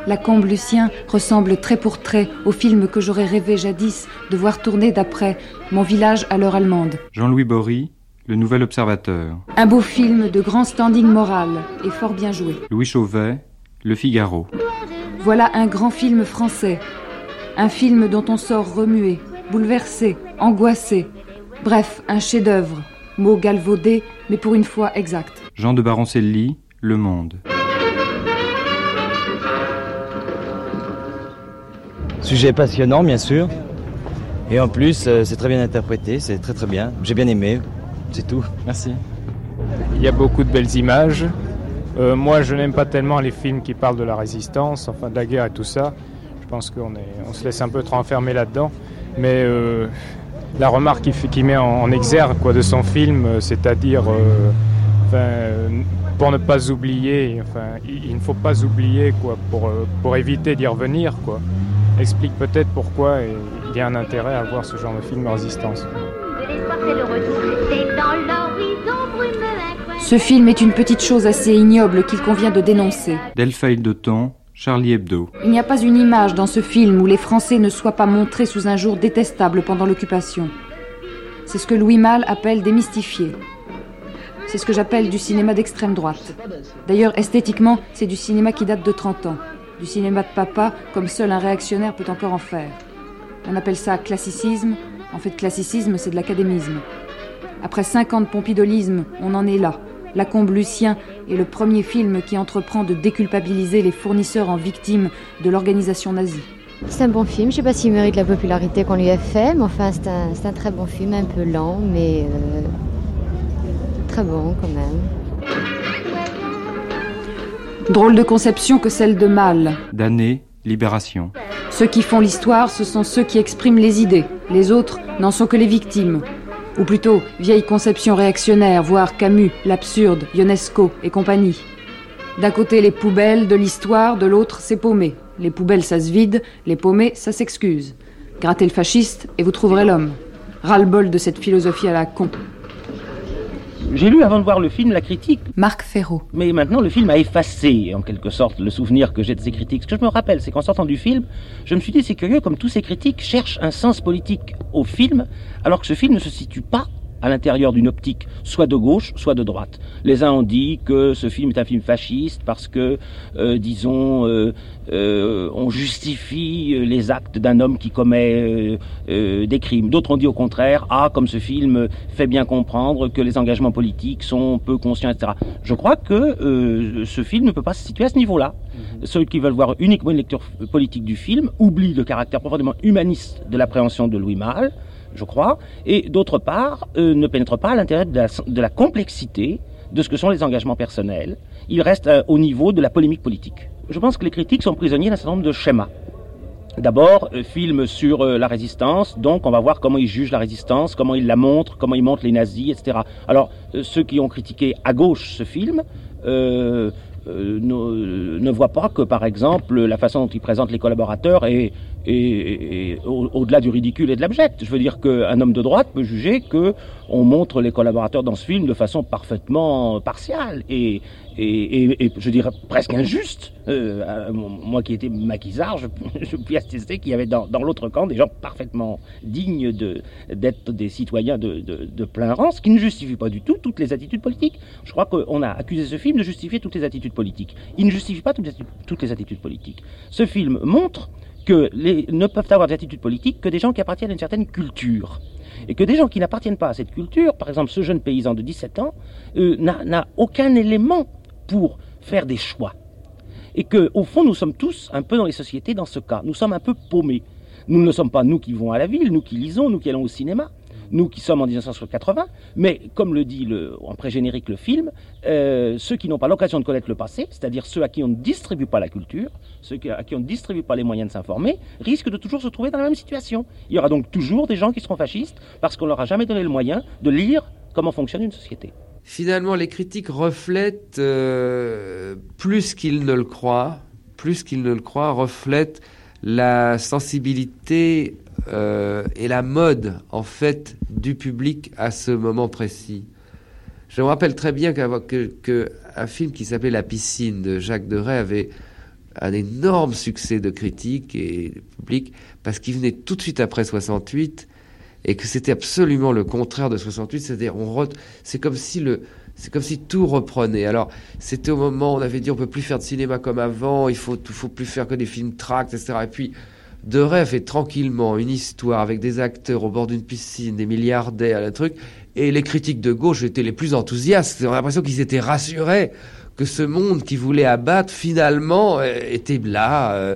La combe Lucien ressemble trait pour trait au film que j'aurais rêvé jadis de voir tourner d'après Mon village à l'heure allemande. Jean-Louis Bory, Le Nouvel Observateur. Un beau film de grand standing moral et fort bien joué. Louis Chauvet, Le Figaro. Voilà un grand film français un film dont on sort remué, bouleversé, angoissé. Bref, un chef-d'œuvre. Mot galvaudé, mais pour une fois exact. Jean de Baroncelli, Le Monde. Sujet passionnant, bien sûr. Et en plus, euh, c'est très bien interprété, c'est très très bien. J'ai bien aimé, c'est tout. Merci. Il y a beaucoup de belles images. Euh, moi, je n'aime pas tellement les films qui parlent de la résistance, enfin de la guerre et tout ça. Je pense qu'on on se laisse un peu trop enfermer là-dedans. Mais euh, la remarque qu'il met en, exergue quoi, de son film, euh, c'est-à-dire euh, pour ne pas oublier, enfin, il, ne faut pas oublier quoi, pour, pour éviter d'y revenir, quoi, explique peut-être pourquoi il y a un intérêt à voir ce genre de film résistance. Ce film est une petite chose assez ignoble qu'il convient de dénoncer. De Thon, Charlie Hebdo. Il n'y a pas une image dans ce film où les Français ne soient pas montrés sous un jour détestable pendant l'occupation. C'est ce que Louis Malle appelle démystifier. C'est ce que j'appelle du cinéma d'extrême droite. D'ailleurs, esthétiquement, c'est du cinéma qui date de 30 ans. Du cinéma de papa, comme seul un réactionnaire peut encore en faire. On appelle ça classicisme. En fait, classicisme, c'est de l'académisme. Après 50 pompidolisme, on en est là. La Combe Lucien est le premier film qui entreprend de déculpabiliser les fournisseurs en victimes de l'organisation nazie. C'est un bon film, je ne sais pas s'il mérite la popularité qu'on lui a fait, mais enfin c'est un, très bon film, un peu lent, mais euh, très bon quand même. Drôle de conception que celle de Mal. D'année, libération. Ceux qui font l'histoire, ce sont ceux qui expriment les idées. Les autres n'en sont que les victimes ou plutôt vieille conception réactionnaire, voire Camus, l'absurde, Ionesco et compagnie. D'un côté les poubelles de l'histoire, de l'autre c'est paumé. Les poubelles ça se vide, les paumés ça s'excuse. Grattez le fasciste et vous trouverez l'homme. Ras-le-bol de cette philosophie à la con. J'ai lu avant de voir le film la critique. Marc Ferraud. Mais maintenant, le film a effacé, en quelque sorte, le souvenir que j'ai de ces critiques. Ce que je me rappelle, c'est qu'en sortant du film, je me suis dit, c'est curieux, comme tous ces critiques cherchent un sens politique au film, alors que ce film ne se situe pas à l'intérieur d'une optique soit de gauche, soit de droite. Les uns ont dit que ce film est un film fasciste parce que, euh, disons, euh, euh, on justifie les actes d'un homme qui commet des crimes. D'autres ont dit au contraire, ah, comme ce film fait bien comprendre que les engagements politiques sont peu conscients, etc. Je crois que ce film ne peut pas se situer à ce niveau-là. Mhm. Ceux qui veulent voir uniquement une lecture politique du film oublient le caractère profondément humaniste de l'appréhension de Louis Malle je crois, et d'autre part, euh, ne pénètre pas à l'intérieur de, la, complexité de ce que sont les engagements personnels. Il reste euh, au niveau de la polémique politique. Je pense que les critiques sont prisonniers d'un certain nombre de schémas. D'abord, euh, film sur la résistance, donc on va voir comment ils jugent la résistance, comment ils la montrent, comment ils montrent les nazis, etc. Alors, ceux qui ont critiqué à gauche ce film, euh, ne, ne, voit pas que, par exemple, la façon dont il présente les collaborateurs est, est, au-delà du ridicule et de l'abject. Je veux dire qu'un homme de droite peut juger que on montre les collaborateurs dans ce film de façon parfaitement partiale et, et, et, je dirais presque injuste. Euh, moi qui étais maquisard, je, je puis attester qu'il y avait dans, l'autre camp des gens parfaitement dignes d'être des citoyens de, plein rang, ce qui ne justifie pas du tout toutes les attitudes politiques. Je crois qu'on a accusé ce film de justifier toutes les attitudes politiques. Il ne justifie pas toutes les attitudes politiques. Ce film montre que ne peuvent avoir des attitudes politiques que des gens qui appartiennent à une certaine culture. Et que des gens qui n'appartiennent pas à cette culture, par exemple ce jeune paysan de 17 ans, euh, n'a aucun élément pour faire des choix. Et que, au fond, nous sommes tous un peu dans les sociétés dans ce cas. Nous sommes un peu paumés. Nous ne sommes pas nous qui vont à la ville, nous qui lisons, nous qui allons au cinéma, nous qui sommes en 1980, mais comme le dit en pré-générique le film, euh, ceux qui n'ont pas l'occasion de connaître le passé, c'est-à-dire ceux à qui on ne distribue pas la culture, ceux à qui on ne distribue pas les moyens de s'informer, risquent de toujours se trouver dans la même situation. Il y aura donc toujours des gens qui seront fascistes parce qu'on leur a jamais donné le moyen de lire comment fonctionne une société. Finalement, les critiques reflètent, euh, plus qu'ils ne le croient, plus qu'ils ne le croient, reflètent la sensibilité euh, et la mode, en fait, du public à ce moment précis. Je me rappelle très bien qu'un film qui s'appelait La piscine de Jacques Deray avait un énorme succès de critique et de public parce qu'il venait tout de suite après 68 et que c'était absolument le contraire de 68, c'est-à-dire on c'est comme si le c'est comme si tout reprenait. Alors, c'était au moment où on avait dit on peut plus faire de cinéma comme avant, il faut, faut plus faire que des films tracts, etc. Et puis, de rêve fait tranquillement une histoire avec des acteurs au bord d'une piscine, des milliardaires, un truc. Et les critiques de gauche étaient les plus enthousiastes. On a l'impression qu'ils étaient rassurés que ce monde qui voulait abattre finalement euh, était là. Euh,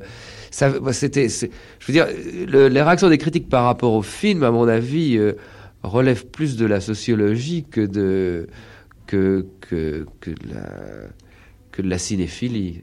ça, c'était, je veux dire, les réactions des critiques par rapport au film, à mon avis, euh, relèvent plus de la sociologie que de que que, que de la cinéphilie.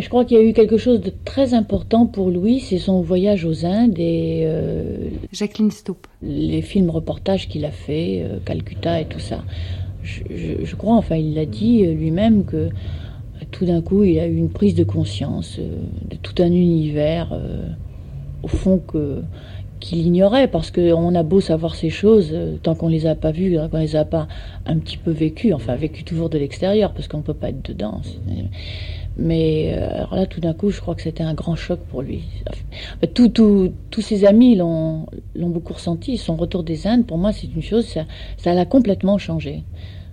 Je crois qu'il y a eu quelque chose de très important pour Louis, c'est son voyage aux Indes et euh, Jacqueline Stoup. Les films reportages qu'il a fait, euh, Calcutta et tout ça. Je, crois, enfin, il l'a dit euh, lui-même que tout d'un coup, il a eu une prise de conscience de tout un univers, au fond que qu'il ignorait parce qu'on a beau savoir ces choses tant qu'on les a pas vues, tant qu'on les a pas un petit peu vécues, enfin vécues toujours de l'extérieur parce qu'on ne peut pas être dedans. Mais euh, alors là, tout d'un coup, je crois que c'était un grand choc pour lui. Tout, tout, tous ses amis l'ont beaucoup ressenti. Son retour des Indes, pour moi, c'est une chose, ça, l'a complètement changé.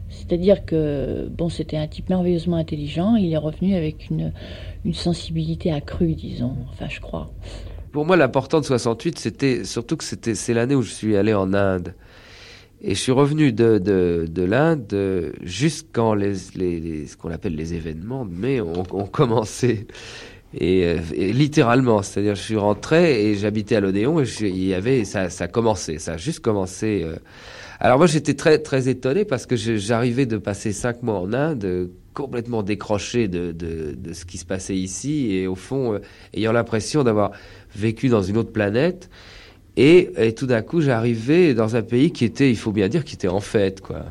C'est-à-dire que, bon, c'était un type merveilleusement intelligent. Il est revenu avec une, une sensibilité accrue, disons. Enfin, je crois. Pour moi, l'important de 68, c'était surtout que c'était c'est l'année où je suis allé en Inde. Et je suis revenu de, de, de l'Inde juste quand les, les, ce qu'on appelle les événements de mai ont, ont commencé. Et, euh, et, littéralement, c'est-à-dire je suis rentré et j'habitais à l'Odéon et il y avait ça, ça a commencé, ça a juste commencé. Euh. Alors moi j'étais très très étonné parce que j'arrivais de passer cinq mois en Inde complètement décroché de, de, de, ce qui se passait ici et au fond euh, ayant l'impression d'avoir vécu dans une autre planète. Et, tout d'un coup, j'arrivais dans un pays qui était, il faut bien dire, qui était en fête, quoi.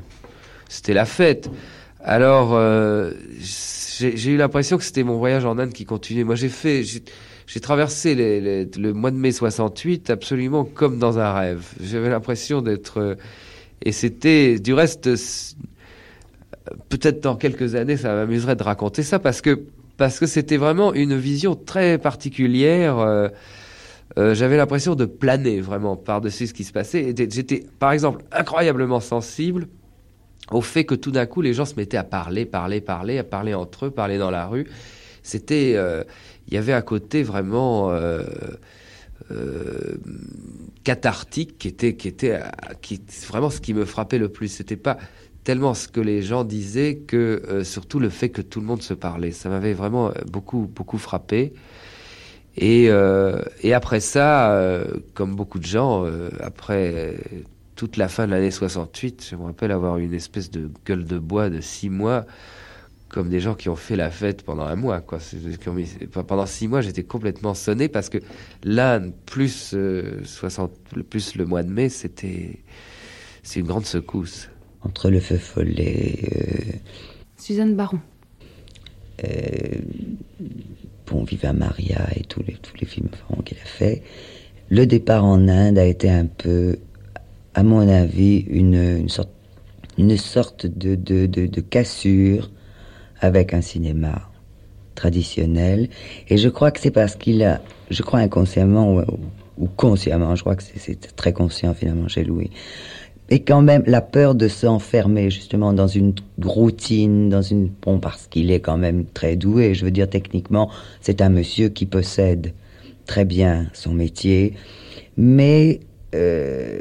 C'était la fête. Alors, euh, j'ai eu l'impression que c'était mon voyage en Inde qui continuait. Moi, j'ai fait, j'ai traversé le mois de mai 68 absolument comme dans un rêve. J'avais l'impression d'être, euh, et c'était, du reste, peut-être dans quelques années, ça m'amuserait de raconter ça parce que parce que c'était vraiment une vision très particulière. Euh, euh, j'avais l'impression de planer vraiment par-dessus ce qui se passait. J'étais, par exemple, incroyablement sensible au fait que tout d'un coup, les gens se mettaient à parler, parler, parler, à parler entre eux, parler dans la rue. C'était, euh, il y avait un côté vraiment euh, cathartique qui était, qui était, qui, vraiment ce qui me frappait le plus. C'était pas tellement ce que les gens disaient que surtout le fait que tout le monde se parlait. Ça m'avait vraiment beaucoup, beaucoup frappé. Et, euh, et après ça, euh, comme beaucoup de gens, euh, après toute la fin de l'année 68, je me rappelle avoir eu une espèce de gueule de bois de six mois, comme des gens qui ont fait la fête pendant un mois. Quoi. Pendant six mois, j'étais complètement sonné parce que là, plus, 60, plus le mois de mai, c'était c'est une grande secousse. Entre le feu follet. Suzanne Baron. Bon, Viva Maria et tous les, tous les films qu'il a fait. Le départ en Inde a été un peu, à mon avis, une, une sorte, une sorte de, de, de, cassure avec un cinéma traditionnel. Et je crois que c'est parce qu'il a, je crois inconsciemment ou, ou consciemment, je crois que c'est très conscient finalement chez Louis, et quand même la peur de s'enfermer justement dans une routine, dans une bon parce qu'il est quand même très doué. Je veux dire techniquement, c'est un monsieur qui possède très bien son métier, mais euh,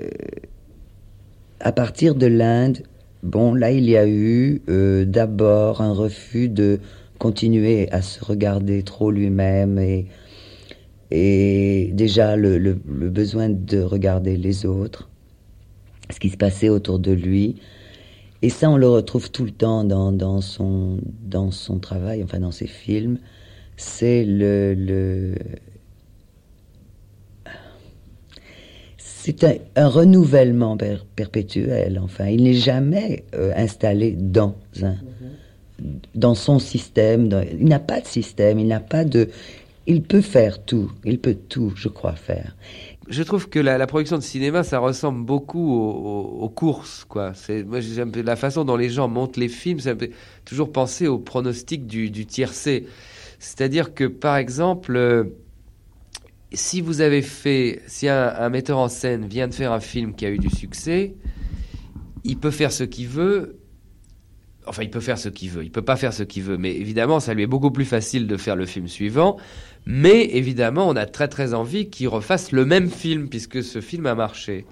à partir de l'Inde, bon là il y a eu euh, d'abord un refus de continuer à se regarder trop lui-même et et déjà le, le besoin de regarder les autres ce qui se passait autour de lui. Et ça, on le retrouve tout le temps dans, dans, son, dans son travail, enfin dans ses films. C'est le, le... C'est un, renouvellement perpétuel. Enfin, il n'est jamais euh, installé dans dans son système. il n'a pas de système. Il n'a pas de. Il peut faire tout. Il peut tout, je crois, faire je trouve que la, production de cinéma, ça ressemble beaucoup aux, courses, quoi. Moi, la façon dont les gens montent les films, ça me fait toujours penser au pronostic du, du tiercé. C'est-à-dire que, par exemple, euh, si vous avez fait, si un, metteur en scène vient de faire un film qui a eu du succès, il peut faire ce qu'il veut. Enfin, il peut faire ce qu'il veut. Il peut pas faire ce qu'il veut, mais évidemment, ça lui est beaucoup plus facile de faire le film suivant mais évidemment, on a très très envie qu'ils refassent le même film puisque ce film a marché.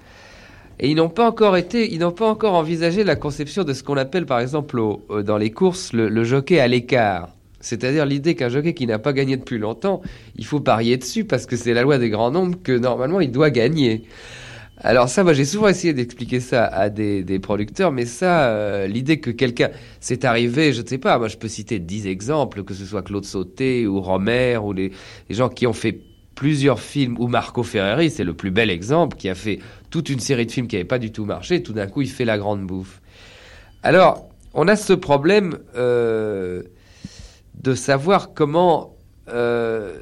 Et ils n'ont pas encore été, ils n'ont pas encore envisagé la conception de ce qu'on appelle par exemple dans les courses le, jockey à l'écart. C'est-à-dire l'idée qu'un jockey qui n'a pas gagné depuis longtemps, il faut parier dessus parce que c'est la loi des grands nombres que normalement il doit gagner. Alors ça, moi j'ai souvent essayé d'expliquer ça à des, des, producteurs, mais ça, euh, l'idée que quelqu'un s'est arrivé, je ne sais pas, moi je peux citer dix exemples, que ce soit Claude Sauté ou Romer ou les, les gens qui ont fait plusieurs films, ou Marco Ferreri, c'est le plus bel exemple, qui a fait toute une série de films qui n'avaient pas du tout marché, tout d'un coup il fait la grande bouffe. Alors, on a ce problème euh, de savoir comment euh,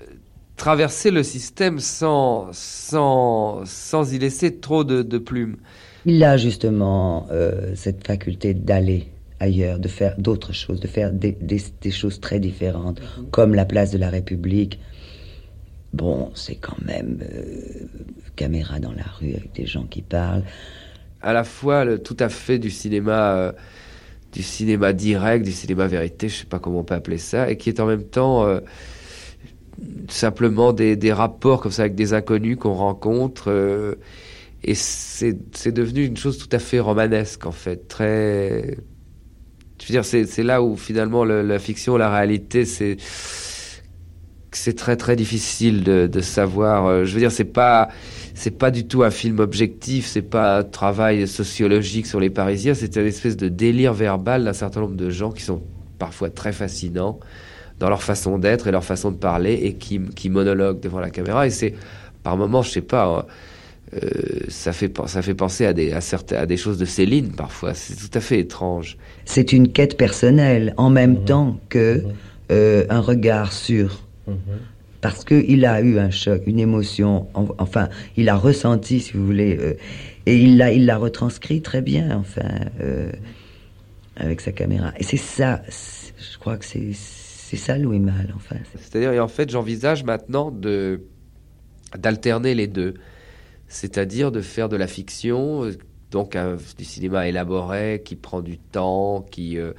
traverser le système sans, sans, sans y laisser trop de, de plumes. Il a justement euh, cette faculté d'aller ailleurs, de faire d'autres choses, de faire des, des, des choses très différentes, mhm. comme la place de la République. Bon, c'est quand même euh, caméra dans la rue avec des gens qui parlent. À la fois le, tout à fait du cinéma, euh, du cinéma direct, du cinéma vérité, je sais pas comment on peut appeler ça, et qui est en même temps simplement des, des, rapports comme ça avec des inconnus qu'on rencontre. Euh, et c'est devenu une chose tout à fait romanesque, en fait. Très. Je veux dire, c'est là où finalement la fiction, la réalité, c'est. C'est très très difficile de, savoir. Euh, je veux dire, c'est pas c'est pas du tout un film objectif, c'est pas un travail sociologique sur les Parisiens, c'est une espèce de délire verbal d'un certain nombre de gens qui sont parfois très fascinants dans leur façon d'être et leur façon de parler et qui, qui monologuent devant la caméra. Et c'est par moments, je sais pas, euh, ça, fait, ça fait penser à des, à, certains, à des choses de Céline parfois. C'est tout à fait étrange. C'est une quête personnelle en même temps que euh, un regard sur. Parce qu'il a eu un choc, une émotion, en- enfin, il a ressenti, si vous voulez, euh, et il l'a, il l'a retranscrit très bien, enfin, euh, avec sa caméra. Et c'est ça, je crois que c'est, c'est ça Louis Malle, enfin. C'est-à-dire, et en fait, j'envisage maintenant de d'alterner les deux. C'est-à-dire de faire de la fiction, euh, donc du cinéma élaboré, qui prend du temps, qui... euh,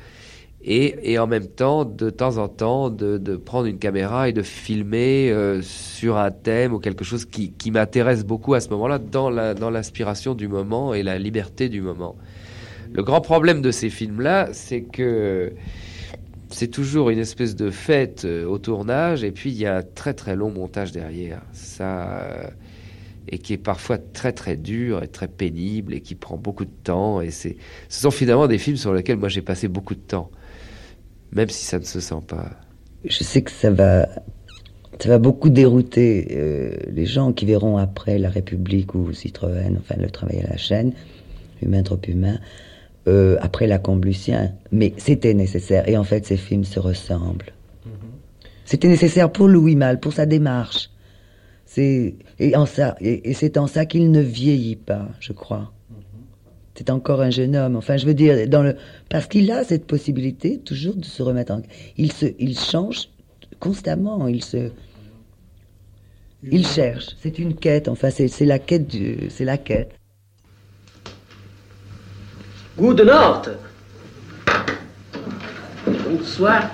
et, et en même temps, de temps en temps, de, de prendre une caméra et de filmer euh, sur un thème ou quelque chose qui, qui m'intéresse beaucoup à ce moment-là, dans la- dans l'inspiration du moment et la liberté du moment. Le grand problème de ces films-là, c'est que c'est toujours une espèce de fête euh, au tournage et puis il y a un très très long montage derrière. Ça euh, et qui est parfois très très dur et très pénible et qui prend beaucoup de temps et c'est ce sont finalement des films sur lesquels moi j'ai passé beaucoup de temps même si ça ne se sent pas. Je sais que ça va, ça va beaucoup dérouter euh, les gens qui verront après La République ou Citroën, enfin le travail à la chaîne, Humain trop humain, euh, après La Comblucien. Mais c'était nécessaire. Et en fait, ces films se ressemblent. C'était nécessaire pour Louis Malle, pour sa démarche. C'est et en ça et, et c'est en ça qu'il ne vieillit pas, je crois. C'est encore un jeune homme. Enfin, je veux dire, dans le parce qu'il a cette possibilité toujours de se remettre en. Il se, il change constamment. Il se, il cherche. C'est une quête. Enfin, c'est c'est la quête du, c'est la quête. Gute Nacht. Bonsoir.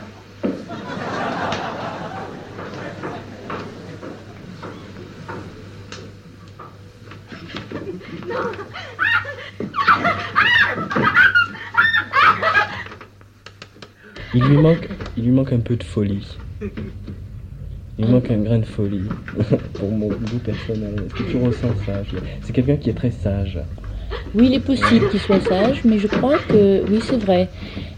Il lui manque, il lui manque un peu de folie. Il manque un grain de folie pour mon goût personnel. Est-ce que tu ressens ça C'est quelqu'un qui est très sage. Oui, il est possible qu'il soit sage, mais je crois que oui, c'est vrai.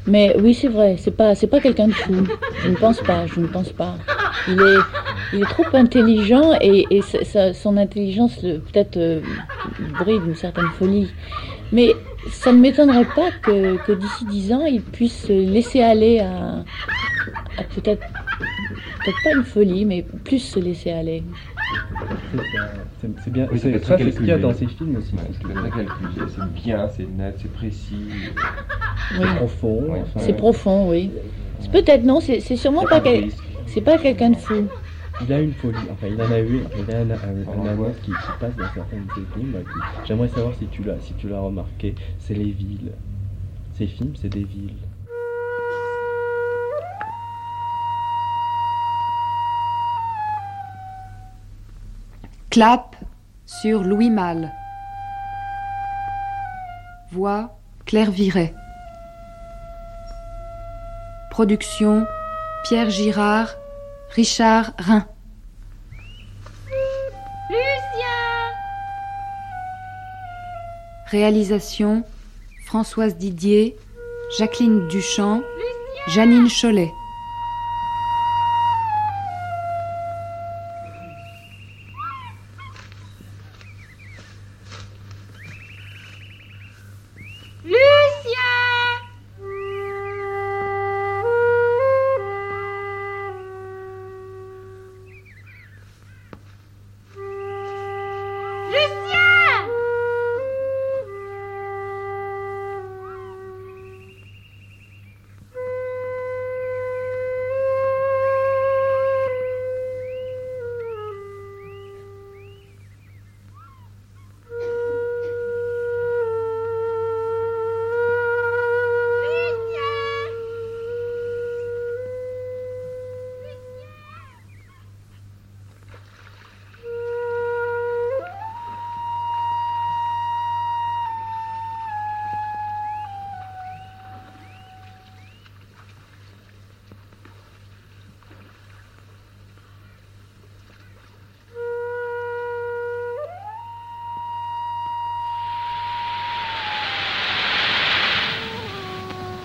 Mais oui, c'est vrai. C'est pas, c'est pas quelqu'un de fou. Je ne pense pas. Je ne pense pas. Il est, il est trop intelligent et, et son intelligence peut-être euh, brille d'une certaine folie. Mais ça ne m'étonnerait pas que, que d'ici dix ans, il puisse se laisser aller à peut-être, peut-être pas une folie, mais plus se laisser aller. C'est bien. Oui, c'est- ça, ce qu'il y a dans ces films aussi. Ouais, c'est très calculé, c'est bien, c'est net, c'est précis. Oui. C'est profond. enfin, C'est profond, oui. C'est peut-être non, c'est sûrement pas quel- c'est pas quelqu'un de fou. Il a une folie, enfin il en a eu, il a un, un, un amour qui, qui passe dans certains de ses films. qui- J'aimerais savoir si tu l'as si tu l'as remarqué, c'est les villes. Ces films, c'est des villes. Clap sur Louis Malle. Voix Claire Viret. Production Pierre Girard, Richard Rhin. Lucien Réalisation Françoise Didier, Jacqueline Duchamp, Janine Cholet.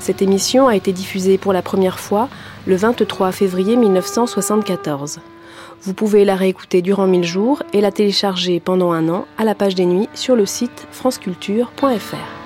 Cette émission a été diffusée pour la première fois le 23 février 1974. Vous pouvez la réécouter durant 1000 jours et la télécharger pendant un an à la page des nuits sur le site franceculture.fr.